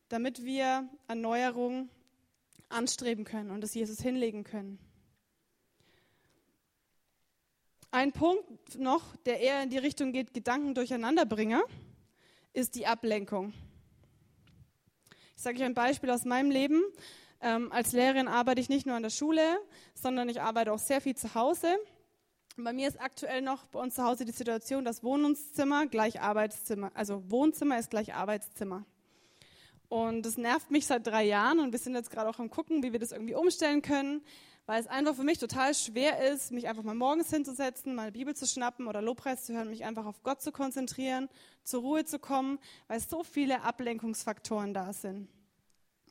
Damit wir Erneuerung anstreben können und es Jesus hinlegen können. Ein Punkt noch, der eher in die Richtung geht, Gedanken durcheinanderbringer, ist die Ablenkung. Ich sage euch ein Beispiel aus meinem Leben. Ähm, als Lehrerin arbeite ich nicht nur an der Schule, sondern ich arbeite auch sehr viel zu Hause. bei mir ist aktuell noch bei uns zu Hause die Situation, dass Wohnungszimmer gleich Arbeitszimmer, also Wohnzimmer ist gleich Arbeitszimmer. Und das nervt mich seit drei Jahren und wir sind jetzt gerade auch am gucken, wie wir das irgendwie umstellen können, weil es einfach für mich total schwer ist, mich einfach mal morgens hinzusetzen, mal Bibel zu schnappen oder Lobpreis zu hören, mich einfach auf Gott zu konzentrieren, zur Ruhe zu kommen, weil so viele Ablenkungsfaktoren da sind.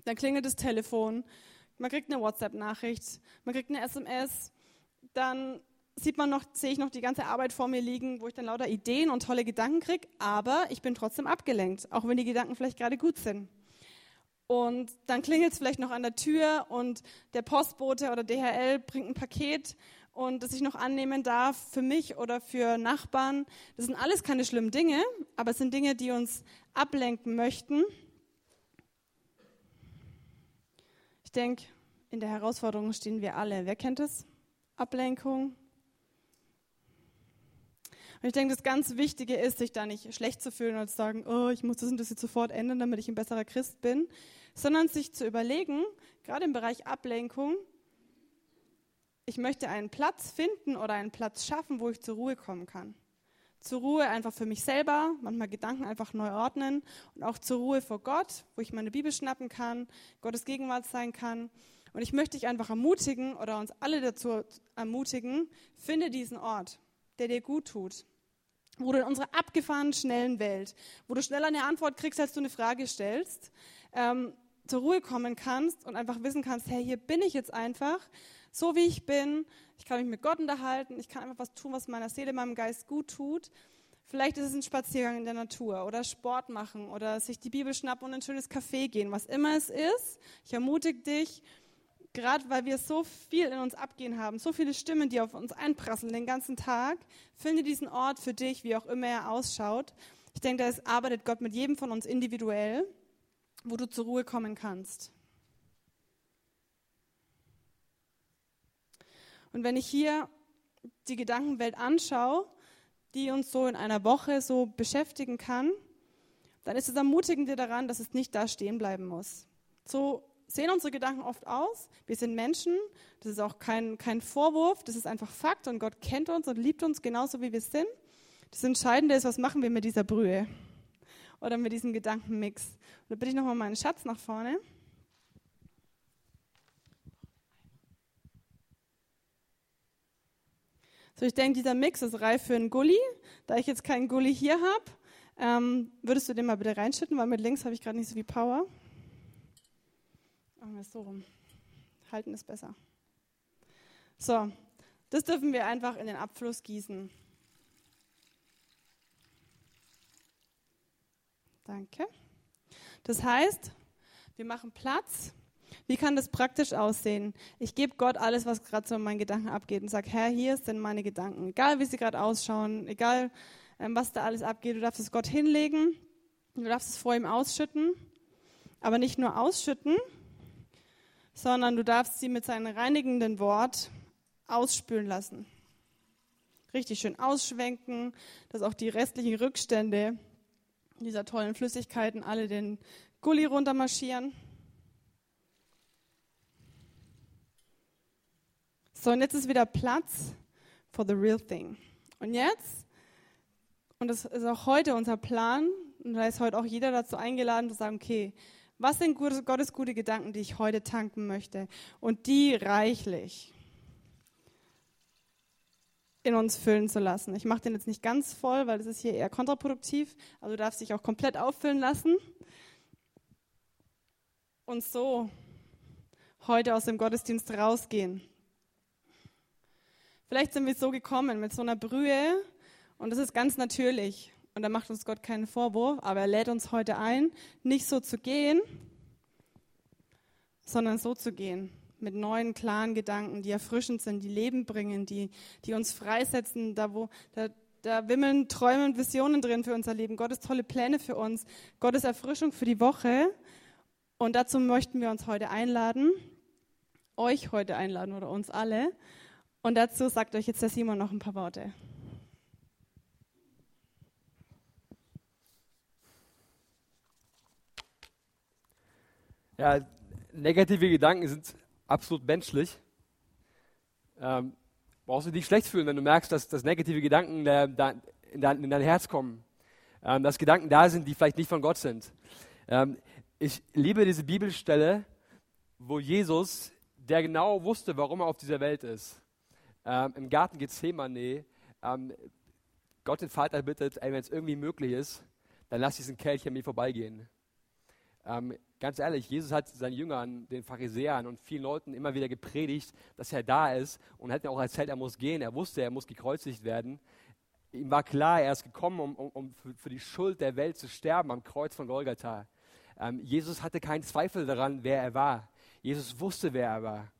Dann klingelt das Telefon, man kriegt eine WhatsApp-Nachricht, man kriegt eine SMS, dann sieht man noch, sehe ich noch die ganze Arbeit vor mir liegen, wo ich dann lauter Ideen und tolle Gedanken kriege, aber ich bin trotzdem abgelenkt, auch wenn die Gedanken vielleicht gerade gut sind. Und dann klingelt es vielleicht noch an der Tür und der Postbote oder DHL bringt ein Paket und das ich noch annehmen darf für mich oder für Nachbarn. Das sind alles keine schlimmen Dinge, aber es sind Dinge, die uns ablenken möchten. Ich denke, in der Herausforderung stehen wir alle. Wer kennt es? Ablenkung, und ich denke, das ganz Wichtige ist, sich da nicht schlecht zu fühlen und zu sagen, oh, ich muss das und das jetzt sofort ändern, damit ich ein besserer Christ bin, sondern sich zu überlegen, gerade im Bereich Ablenkung, ich möchte einen Platz finden oder einen Platz schaffen, wo ich zur Ruhe kommen kann. Zur Ruhe einfach für mich selber, manchmal Gedanken einfach neu ordnen und auch zur Ruhe vor Gott, wo ich meine Bibel schnappen kann, Gottes Gegenwart sein kann. Und ich möchte dich einfach ermutigen oder uns alle dazu ermutigen, finde diesen Ort, der dir gut tut wo du in unserer abgefahrenen, schnellen Welt, wo du schneller eine Antwort kriegst, als du eine Frage stellst, ähm, zur Ruhe kommen kannst und einfach wissen kannst, hey, hier bin ich jetzt einfach, so wie ich bin. Ich kann mich mit Gott unterhalten, ich kann einfach was tun, was meiner Seele, meinem Geist gut tut. Vielleicht ist es ein Spaziergang in der Natur oder Sport machen oder sich die Bibel schnappen und ein schönes Café gehen, was immer es ist. Ich ermutige dich, gerade weil wir so viel in uns abgehen haben, so viele Stimmen, die auf uns einprasseln den ganzen Tag, finde diesen Ort für dich, wie auch immer er ausschaut. Ich denke, da arbeitet Gott mit jedem von uns individuell, wo du zur Ruhe kommen kannst. Und wenn ich hier die Gedankenwelt anschaue, die uns so in einer Woche so beschäftigen kann, dann ist es ermutigend daran, dass es nicht da stehen bleiben muss. So sehen unsere Gedanken oft aus. Wir sind Menschen. Das ist auch kein, kein Vorwurf. Das ist einfach Fakt. Und Gott kennt uns und liebt uns genauso, wie wir sind. Das Entscheidende ist, was machen wir mit dieser Brühe? Oder mit diesem Gedankenmix? Und da bitte ich nochmal meinen Schatz nach vorne. So, ich denke, dieser Mix ist reif für einen Gully. Da ich jetzt keinen Gully hier habe, ähm, würdest du den mal bitte reinschütten, weil mit links habe ich gerade nicht so viel Power. Machen wir es so rum. Halten ist besser. So, das dürfen wir einfach in den Abfluss gießen. Danke. Das heißt, wir machen Platz. Wie kann das praktisch aussehen? Ich gebe Gott alles, was gerade so in meinen Gedanken abgeht und sage, Herr, hier sind meine Gedanken. Egal, wie sie gerade ausschauen, egal, ähm, was da alles abgeht, du darfst es Gott hinlegen, du darfst es vor ihm ausschütten. Aber nicht nur ausschütten, sondern du darfst sie mit seinem reinigenden Wort ausspülen lassen. Richtig schön ausschwenken, dass auch die restlichen Rückstände dieser tollen Flüssigkeiten alle den Gully runtermarschieren. So, und jetzt ist wieder Platz for the real thing. Und jetzt Und das ist auch heute unser Plan. Und da ist heute auch jeder dazu eingeladen, zu sagen, okay, was sind Gottes gute Gedanken, die ich heute tanken möchte? Und die reichlich in uns füllen zu lassen. Ich mache den jetzt nicht ganz voll, weil das ist hier eher kontraproduktiv. Also du darfst dich auch komplett auffüllen lassen. Und so heute aus dem Gottesdienst rausgehen. Vielleicht sind wir so gekommen mit so einer Brühe und das ist ganz natürlich. Und da macht uns Gott keinen Vorwurf, aber er lädt uns heute ein, nicht so zu gehen, sondern so zu gehen mit neuen, klaren Gedanken, die erfrischend sind, die Leben bringen, die, die uns freisetzen, da wo, da, da wimmeln Träume und Visionen drin für unser Leben. Gottes tolle Pläne für uns, Gottes Erfrischung für die Woche. Und dazu möchten wir uns heute einladen, euch heute einladen oder uns alle. Und dazu sagt euch jetzt der Simon noch ein paar Worte.
Ja, negative Gedanken sind absolut menschlich. Ähm, brauchst du dich schlecht fühlen, wenn du merkst, dass, dass negative Gedanken da, da, in, dein, in, dein, Herz kommen. Ähm, dass Gedanken da sind, die vielleicht nicht von Gott sind. Ähm, ich liebe diese Bibelstelle, wo Jesus, der genau wusste, warum er auf dieser Welt ist, ähm, im Garten Gethsemane, ähm, Gott den Vater bittet, wenn es irgendwie möglich ist, dann lass diesen Kelch an mir vorbeigehen. Ähm, ganz ehrlich, Jesus hat seinen Jüngern, den Pharisäern und vielen Leuten immer wieder gepredigt, dass er da ist und hat mir auch erzählt, er muss gehen. Er wusste, er muss gekreuzigt werden. Ihm war klar, er ist gekommen, um, um, um für, die Schuld der Welt zu sterben am Kreuz von Golgatha. Ähm, Jesus hatte keinen Zweifel daran, wer er war. Jesus wusste, wer er war.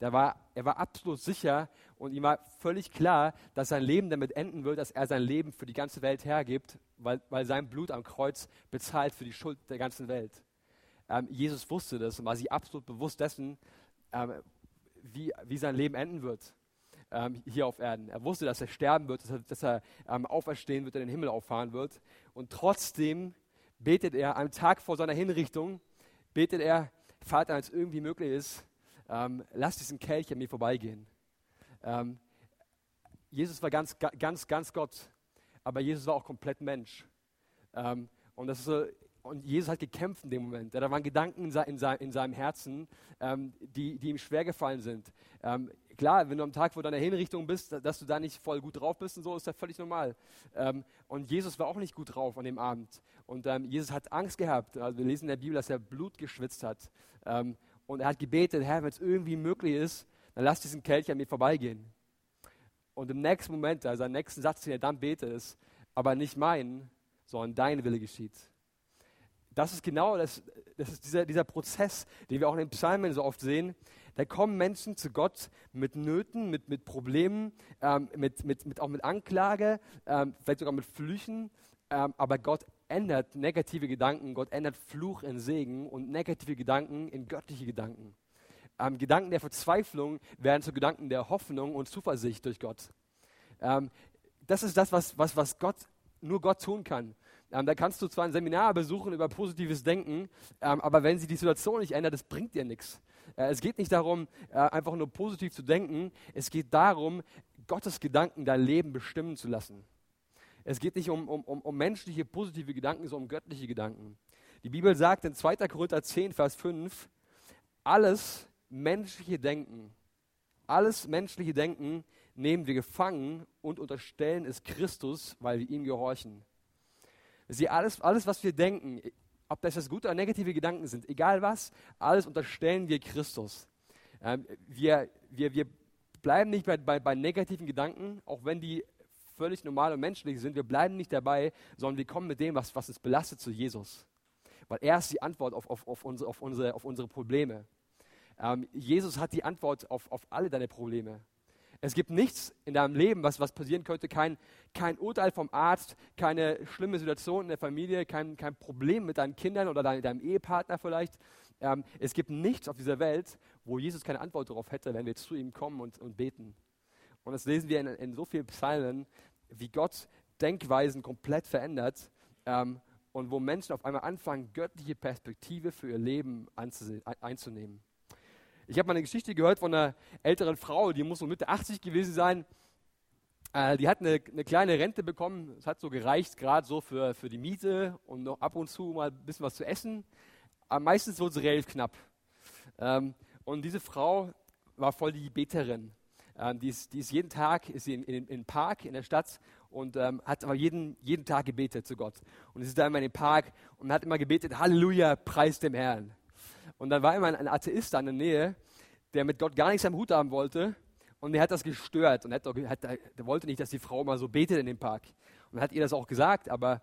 Der war. Er war absolut sicher und ihm war völlig klar, dass sein Leben damit enden wird, dass er sein Leben für die ganze Welt hergibt, weil, weil sein Blut am Kreuz bezahlt für die Schuld der ganzen Welt. Ähm, Jesus wusste das und war sich absolut bewusst dessen, ähm, wie, wie sein Leben enden wird ähm, hier auf Erden. Er wusste, dass er sterben wird, dass er, dass er ähm, auferstehen wird, in den Himmel auffahren wird. Und trotzdem betet er am Tag vor seiner Hinrichtung, betet er, Vater, es irgendwie möglich ist, ähm, lass diesen Kelch an mir vorbeigehen. Ähm, Jesus war ganz, ganz, ganz Gott, aber Jesus war auch komplett Mensch. und das ist so, und Jesus hat gekämpft in dem Moment. Da waren Gedanken in, in seinem Herzen, ähm, die, die ihm schwer gefallen sind. Ähm, klar, wenn du am Tag vor deiner Hinrichtung bist, dass du da nicht voll gut drauf bist und so, ist das völlig normal. Ähm, und Jesus war auch nicht gut drauf an dem Abend. Und ähm, Jesus hat Angst gehabt. Also wir lesen in der Bibel, dass er Blut geschwitzt hat. Ähm, und er hat gebetet, Herr, wenn es irgendwie möglich ist, dann lass diesen Kelch an mir vorbeigehen. Und im nächsten Moment, also im nächsten Satz, den er dann betet, ist, aber nicht mein, sondern dein Wille geschieht. Das ist genau das, das ist dieser, dieser Prozess, den wir auch in den Psalmen so oft sehen. Da kommen Menschen zu Gott mit Nöten, mit, mit Problemen, ähm, mit, mit, mit, auch mit Anklage, ähm, vielleicht sogar mit Flüchen. Ähm, aber Gott ändert negative Gedanken, Gott ändert Fluch in Segen und negative Gedanken in göttliche Gedanken. Ähm, Gedanken der Verzweiflung werden zu Gedanken der Hoffnung und Zuversicht durch Gott. Ähm, das ist das, was, was, was Gott, nur Gott tun kann. Ähm, da kannst du zwar ein Seminar besuchen über positives Denken, ähm, aber wenn sich die Situation nicht ändert, das bringt dir nichts. Äh, es geht nicht darum, äh, einfach nur positiv zu denken. Es geht darum, Gottes Gedanken dein Leben bestimmen zu lassen. Es geht nicht um, um, um menschliche positive Gedanken, sondern um göttliche Gedanken. Die Bibel sagt in 2. Korinther 10, Vers 5, alles menschliche Denken, alles menschliche Denken nehmen wir gefangen und unterstellen es Christus, weil wir ihm gehorchen. Sie alles, alles, was wir denken, ob das jetzt gute oder negative Gedanken sind, egal was, alles unterstellen wir Christus. Ähm, wir, wir, wir bleiben nicht bei, bei, bei negativen Gedanken, auch wenn die völlig normal und menschlich sind. Wir bleiben nicht dabei, sondern wir kommen mit dem, was, was uns belastet, zu Jesus. Weil er ist die Antwort auf, auf, auf, unsere, auf, unsere, auf unsere Probleme. Ähm, Jesus hat die Antwort auf, auf alle deine Probleme. Es gibt nichts in deinem Leben, was, was passieren könnte, kein, kein Urteil vom Arzt, keine schlimme Situation in der Familie, kein, kein Problem mit deinen Kindern oder dein, deinem Ehepartner vielleicht. Ähm, es gibt nichts auf dieser Welt, wo Jesus keine Antwort darauf hätte, wenn wir zu ihm kommen und, und beten. Und das lesen wir in, in so vielen Psalmen, wie Gott Denkweisen komplett verändert ähm, und wo Menschen auf einmal anfangen, göttliche Perspektive für ihr Leben einzunehmen. Ich habe mal eine Geschichte gehört von einer älteren Frau, die muss so Mitte 80 gewesen sein. Äh, die hat eine, eine, kleine Rente bekommen. Es hat so gereicht, gerade so für, für die Miete und noch ab und zu mal ein bisschen was zu essen. Aber meistens wurde es relativ knapp. Ähm, und diese Frau war voll die Beterin. Ähm, die, ist, die, ist, jeden Tag ist in, in, in Park in der Stadt und ähm, hat aber jeden, jeden Tag gebetet zu Gott. Und sie ist da immer in den Park und hat immer gebetet, Halleluja, preis dem Herrn. Und dann war immer ein Atheist da in der Nähe, der mit Gott gar nichts am Hut haben wollte und der hat das gestört und hat, hat, der wollte nicht, dass die Frau mal so betet in dem Park. Und hat ihr das auch gesagt, aber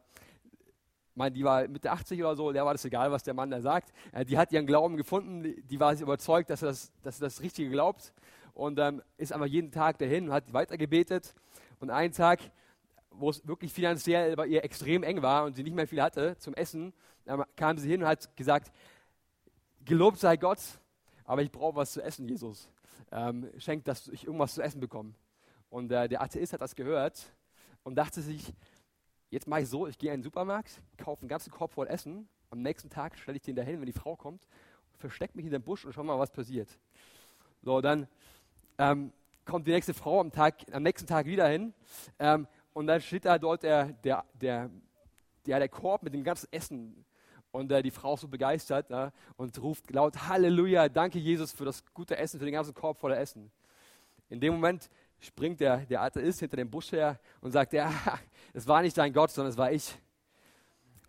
mein, die war Mitte 80 oder so, der war das egal, was der Mann da sagt. Äh, die hat ihren Glauben gefunden, die war überzeugt, dass sie das, dass das Richtige glaubt und ähm, ist einfach jeden Tag dahin und hat weiter gebetet. Und einen Tag, wo es wirklich finanziell bei ihr extrem eng war und sie nicht mehr viel hatte zum Essen, ähm, kam sie hin und hat gesagt, gelobt sei Gott, aber ich brauche was zu essen, Jesus. Ähm, schenkt, dass ich irgendwas zu essen bekomme. Und äh, der Atheist hat das gehört und dachte sich, jetzt mache ich so, ich gehe in den Supermarkt, kaufe einen ganzen Korb voll Essen, am nächsten Tag stelle ich den dahin, wenn die Frau kommt, verstecke mich in den Busch und schau mal, was passiert. So, dann ähm, kommt die nächste Frau am, Tag, am nächsten Tag wieder hin ähm, und dann steht da dort der, der, der, der, der Korb mit dem ganzen Essen und äh, die Frau ist so begeistert ja, und ruft laut Halleluja, danke Jesus für das gute Essen, für den ganzen Korb voller Essen. In dem Moment springt der, der Atheist hinter dem Busch her und sagt, ja, es war nicht dein Gott, sondern es war ich.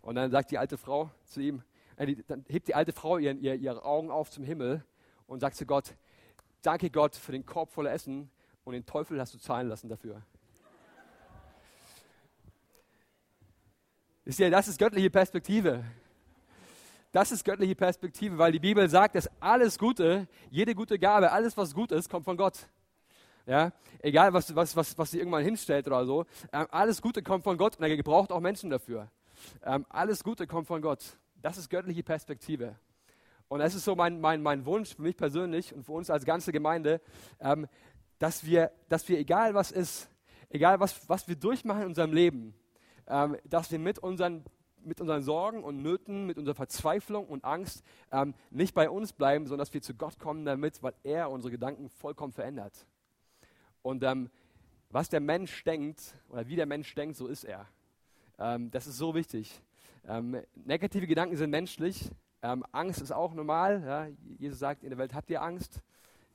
Und dann sagt die alte Frau zu ihm, äh, dann hebt die alte Frau ihren, ihr, ihre Augen auf zum Himmel und sagt zu Gott, danke Gott für den Korb voller Essen und den Teufel hast du zahlen lassen dafür. Ist ja, das ist göttliche Perspektive. Das ist göttliche Perspektive, weil die Bibel sagt, dass alles Gute, jede gute Gabe, alles, was gut ist, kommt von Gott. Ja, egal, was, was, was, was sie irgendwann hinstellt oder so. Ähm, alles Gute kommt von Gott und er gebraucht auch Menschen dafür. Ähm, alles Gute kommt von Gott. Das ist göttliche Perspektive. Und das ist so mein, mein, mein Wunsch für mich persönlich und für uns als ganze Gemeinde, ähm, dass, wir, dass wir, egal was ist, egal was, was wir durchmachen in unserem Leben, ähm, dass wir mit unseren, mit unseren Sorgen und Nöten, mit unserer Verzweiflung und Angst ähm, nicht bei uns bleiben, sondern dass wir zu Gott kommen damit, weil er unsere Gedanken vollkommen verändert. Und ähm, was der Mensch denkt oder wie der Mensch denkt, so ist er. Ähm, das ist so wichtig. Ähm, negative Gedanken sind menschlich, ähm, Angst ist auch normal. Ja. Jesus sagt, in der Welt habt ihr Angst.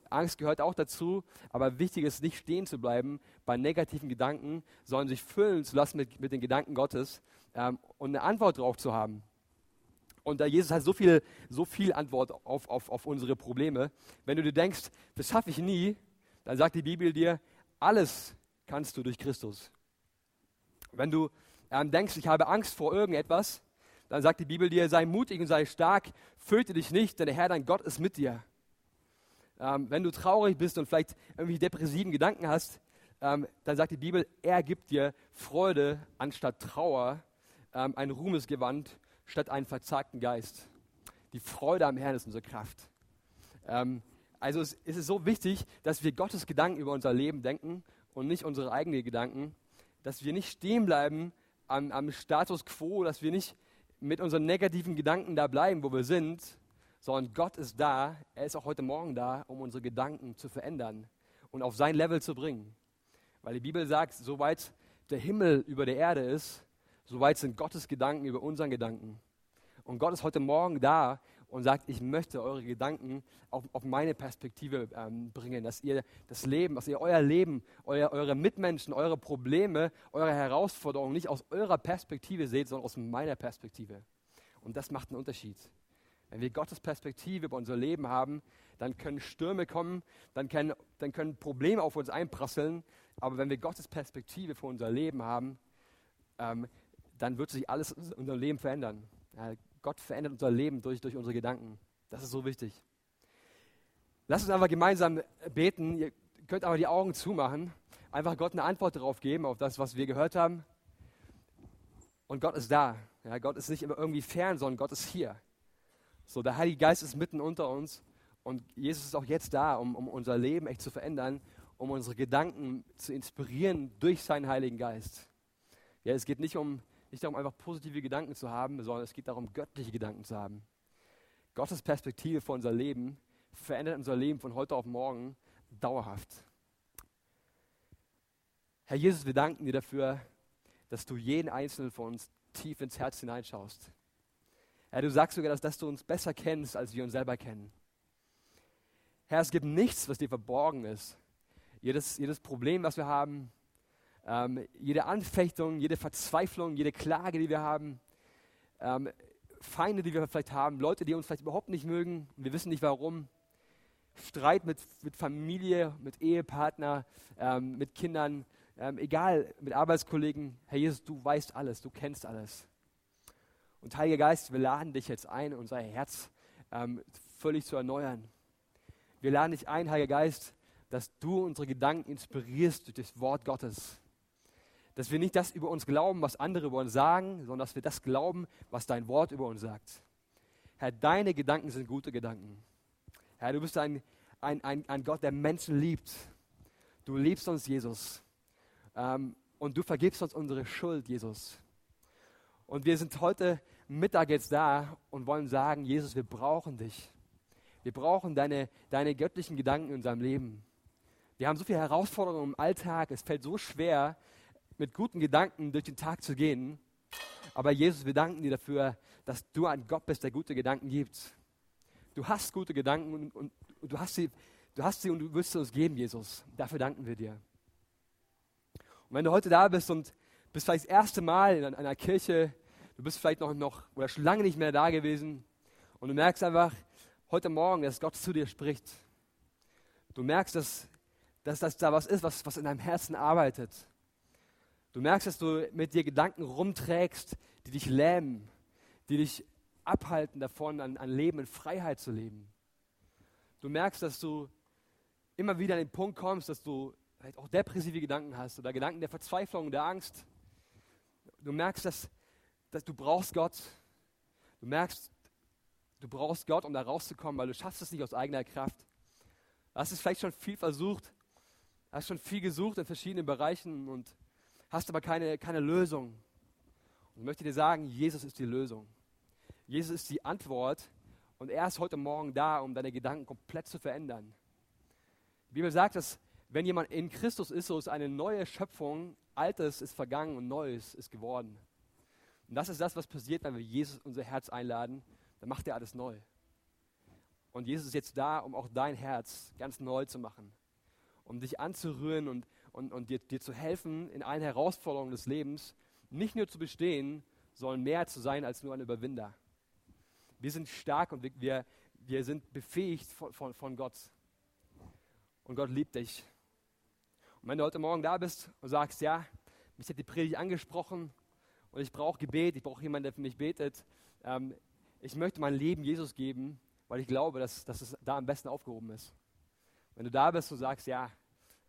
Angst gehört auch dazu, aber wichtig ist nicht stehen zu bleiben bei negativen Gedanken, sondern sich füllen zu lassen mit, mit den Gedanken Gottes ähm, und eine Antwort darauf zu haben. Und da Jesus hat so viel, so viel Antwort auf, auf, auf unsere Probleme. Wenn du dir denkst, das schaffe ich nie, dann sagt die Bibel dir, alles kannst du durch Christus. Wenn du ähm, denkst, ich habe Angst vor irgendetwas, dann sagt die Bibel dir, sei mutig und sei stark, fürchte dich nicht, denn der Herr, dein Gott, ist mit dir. Ähm, wenn du traurig bist und vielleicht irgendwie depressiven Gedanken hast, ähm, dann sagt die Bibel, er gibt dir Freude anstatt Trauer, ähm, ein Ruhmesgewand statt einen verzagten Geist. Die Freude am Herrn ist unsere Kraft. Ähm, also es, es ist so wichtig, dass wir Gottes Gedanken über unser Leben denken und nicht unsere eigenen Gedanken, dass wir nicht stehen bleiben am, am Status quo, dass wir nicht mit unseren negativen Gedanken da bleiben, wo wir sind, sondern Gott ist da, er ist auch heute Morgen da, um unsere Gedanken zu verändern und auf sein Level zu bringen. Weil die Bibel sagt, soweit der Himmel über der Erde ist, soweit sind Gottes Gedanken über unseren Gedanken. Und Gott ist heute Morgen da, und sagt, ich möchte eure Gedanken auf, auf meine Perspektive ähm, bringen, dass ihr das Leben, dass ihr euer Leben, euer, eure Mitmenschen, eure Probleme, eure Herausforderungen nicht aus eurer Perspektive seht, sondern aus meiner Perspektive. Und das macht einen Unterschied. Wenn wir Gottes Perspektive über unser Leben haben, dann können Stürme kommen, dann können, dann können Probleme auf uns einprasseln, aber wenn wir Gottes Perspektive für unser Leben haben, ähm, dann wird sich alles in unserem Leben verändern. Ja, Gott verändert unser Leben durch, durch unsere Gedanken. Das ist so wichtig. Lass uns einfach gemeinsam beten. Ihr könnt aber die Augen zumachen. Einfach Gott eine Antwort darauf geben, auf das, was wir gehört haben. Und Gott ist da. Ja, Gott ist nicht immer irgendwie fern, sondern Gott ist hier. So, der Heilige Geist ist mitten unter uns. Und Jesus ist auch jetzt da, um, um unser Leben echt zu verändern, um unsere Gedanken zu inspirieren durch seinen Heiligen Geist. Ja, es geht nicht um nicht darum, einfach positive Gedanken zu haben, sondern es geht darum, göttliche Gedanken zu haben. Gottes Perspektive für unser Leben verändert unser Leben von heute auf morgen dauerhaft. Herr Jesus, wir danken dir dafür, dass du jeden einzelnen von uns tief ins Herz hineinschaust. Herr, du sagst sogar, dass, dass du uns besser kennst, als wir uns selber kennen. Herr, es gibt nichts, was dir verborgen ist. Jedes, jedes Problem, was wir haben, ähm, jede Anfechtung, jede Verzweiflung, jede Klage, die wir haben, ähm, Feinde, die wir vielleicht haben, Leute, die uns vielleicht überhaupt nicht mögen wir wissen nicht warum, Streit mit, mit Familie, mit Ehepartner, ähm, mit Kindern, ähm, egal, mit Arbeitskollegen. Herr Jesus, du weißt alles, du kennst alles. Und Heiliger Geist, wir laden dich jetzt ein, unser Herz ähm, völlig zu erneuern. Wir laden dich ein, Heiliger Geist, dass du unsere Gedanken inspirierst durch das Wort Gottes. Dass wir nicht das über uns glauben, was andere über uns sagen, sondern dass wir das glauben, was dein Wort über uns sagt. Herr, deine Gedanken sind gute Gedanken. Herr, du bist ein, ein, ein, ein Gott, der Menschen liebt. Du liebst uns, Jesus. Ähm, und du vergibst uns unsere Schuld, Jesus. Und wir sind heute Mittag jetzt da und wollen sagen, Jesus, wir brauchen dich. Wir brauchen deine, deine göttlichen Gedanken in unserem Leben. Wir haben so viele Herausforderungen im Alltag. Es fällt so schwer, mit guten Gedanken durch den Tag zu gehen. Aber Jesus, wir danken dir dafür, dass du ein Gott bist, der gute Gedanken gibt. Du hast gute Gedanken und, und, und du, hast sie, du hast sie und du wirst sie uns geben, Jesus. Dafür danken wir dir. Und wenn du heute da bist und bist vielleicht das erste Mal in einer Kirche, du bist vielleicht noch, noch oder schon lange nicht mehr da gewesen und du merkst einfach heute Morgen, dass Gott zu dir spricht. Du merkst, dass, dass das da was ist, was, was in deinem Herzen arbeitet. Du merkst, dass du mit dir Gedanken rumträgst, die dich lähmen, die dich abhalten davon, an, an Leben in Freiheit zu leben. Du merkst, dass du immer wieder an den Punkt kommst, dass du vielleicht auch depressive Gedanken hast oder Gedanken der Verzweiflung, der Angst. Du merkst, dass, dass du brauchst Gott. Du merkst, du brauchst Gott, um da rauszukommen, weil du schaffst es nicht aus eigener Kraft. Du hast es vielleicht schon viel versucht, hast schon viel gesucht in verschiedenen Bereichen und hast aber keine, keine Lösung. Und ich möchte dir sagen, Jesus ist die Lösung. Jesus ist die Antwort und er ist heute Morgen da, um deine Gedanken komplett zu verändern. Die Bibel sagt, dass wenn jemand in Christus ist, so ist eine neue Schöpfung, Altes ist vergangen und Neues ist geworden. Und das ist das, was passiert, wenn wir Jesus unser Herz einladen, dann macht er alles neu. Und Jesus ist jetzt da, um auch dein Herz ganz neu zu machen, um dich anzurühren und und, und dir, dir zu helfen, in allen Herausforderungen des Lebens nicht nur zu bestehen, sondern mehr zu sein als nur ein Überwinder. Wir sind stark und wir, wir sind befähigt von, von, von Gott. Und Gott liebt dich. Und wenn du heute Morgen da bist und sagst, ja, mich hat die Predigt angesprochen und ich brauche Gebet, ich brauche jemanden, der für mich betet, ähm, ich möchte mein Leben Jesus geben, weil ich glaube, dass, dass es da am besten aufgehoben ist. Wenn du da bist und sagst, ja,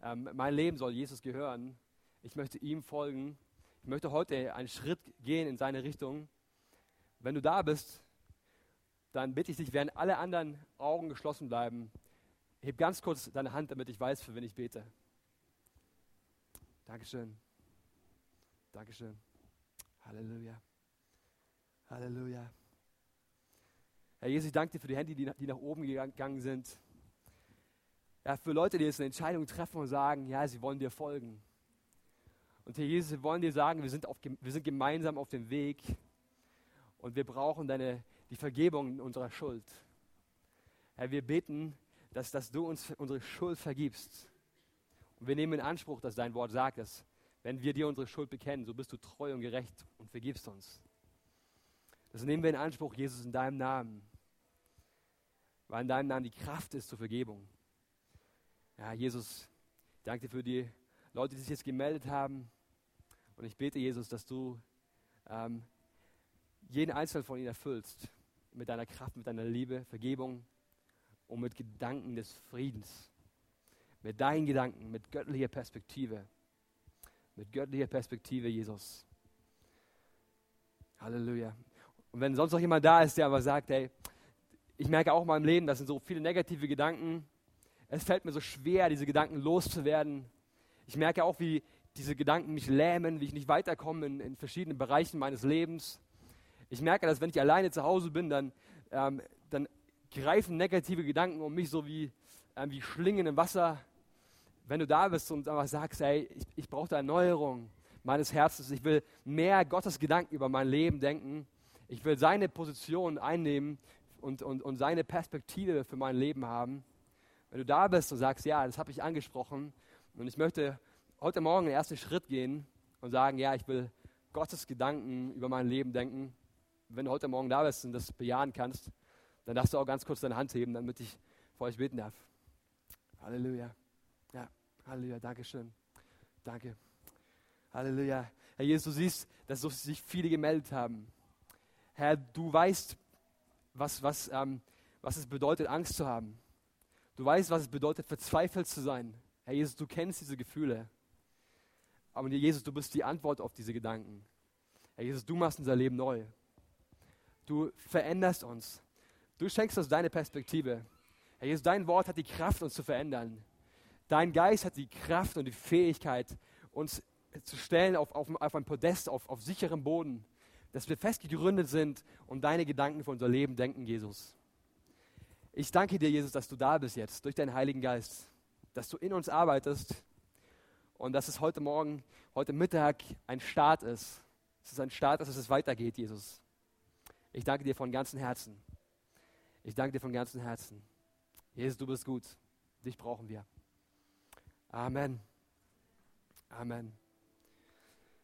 ähm, mein Leben soll Jesus gehören. Ich möchte ihm folgen. Ich möchte heute einen Schritt gehen in seine Richtung. Wenn du da bist, dann bitte ich dich, während alle anderen Augen geschlossen bleiben, heb ganz kurz deine Hand, damit ich weiß, für wen ich bete. Dankeschön. Dankeschön. Halleluja. Halleluja. Herr Jesus, ich danke dir für die Hände, die nach oben gegangen sind. Ja, für Leute, die jetzt eine Entscheidung treffen und sagen, ja, sie wollen dir folgen. Und Herr Jesus, wir wollen dir sagen, wir sind, auf, wir sind gemeinsam auf dem Weg und wir brauchen deine, die Vergebung unserer Schuld. Herr, wir beten, dass, dass du uns unsere Schuld vergibst. Und wir nehmen in Anspruch, dass dein Wort sagt, dass wenn wir dir unsere Schuld bekennen, so bist du treu und gerecht und vergibst uns. Das nehmen wir in Anspruch, Jesus, in deinem Namen. Weil in deinem Namen die Kraft ist zur Vergebung. Ja, Jesus, danke für die Leute, die sich jetzt gemeldet haben. Und ich bete, Jesus, dass du ähm, jeden Einzelnen von ihnen erfüllst mit deiner Kraft, mit deiner Liebe, Vergebung und mit Gedanken des Friedens. Mit deinen Gedanken, mit göttlicher Perspektive. Mit göttlicher Perspektive, Jesus. Halleluja. Und wenn sonst noch jemand da ist, der aber sagt, hey, ich merke auch in meinem Leben, das sind so viele negative Gedanken, es fällt mir so schwer, diese Gedanken loszuwerden. Ich merke auch, wie diese Gedanken mich lähmen, wie ich nicht weiterkomme in, in verschiedenen Bereichen meines Lebens. Ich merke, dass wenn ich alleine zu Hause bin, dann, ähm, dann greifen negative Gedanken um mich so wie, ähm, wie Schlingen im Wasser. wenn du da bist und einfach sagst, ey, ich, ich brauche Erneuerung meines Herzens, ich will mehr Gottes Gedanken über mein Leben denken, ich will seine Position einnehmen und, und, und seine Perspektive für mein Leben haben. Wenn du da bist und sagst, ja, das habe ich angesprochen und ich möchte heute Morgen den ersten Schritt gehen und sagen, ja, ich will Gottes Gedanken über mein Leben denken. Wenn du heute Morgen da bist und das bejahen kannst, dann darfst du auch ganz kurz deine Hand heben, damit ich vor euch beten darf. Halleluja. Ja, Halleluja. Dankeschön. Danke. Halleluja. Herr Jesus, du siehst, dass sich viele gemeldet haben. Herr, du weißt, was, was, ähm, was es bedeutet, Angst zu haben. Du weißt, was es bedeutet, verzweifelt zu sein. Herr Jesus, du kennst diese Gefühle. Aber Jesus, du bist die Antwort auf diese Gedanken. Herr Jesus, du machst unser Leben neu. Du veränderst uns. Du schenkst uns deine Perspektive. Herr Jesus, dein Wort hat die Kraft, uns zu verändern. Dein Geist hat die Kraft und die Fähigkeit, uns zu stellen auf, auf, auf ein Podest, auf, auf sicherem Boden dass wir fest gegründet sind und deine Gedanken für unser Leben denken, Jesus. Ich danke dir, Jesus, dass du da bist jetzt, durch deinen Heiligen Geist, dass du in uns arbeitest und dass es heute Morgen, heute Mittag ein Start ist. Es ist ein Start, dass es weitergeht, Jesus. Ich danke dir von ganzem Herzen. Ich danke dir von ganzem Herzen. Jesus, du bist gut. Dich brauchen wir. Amen. Amen.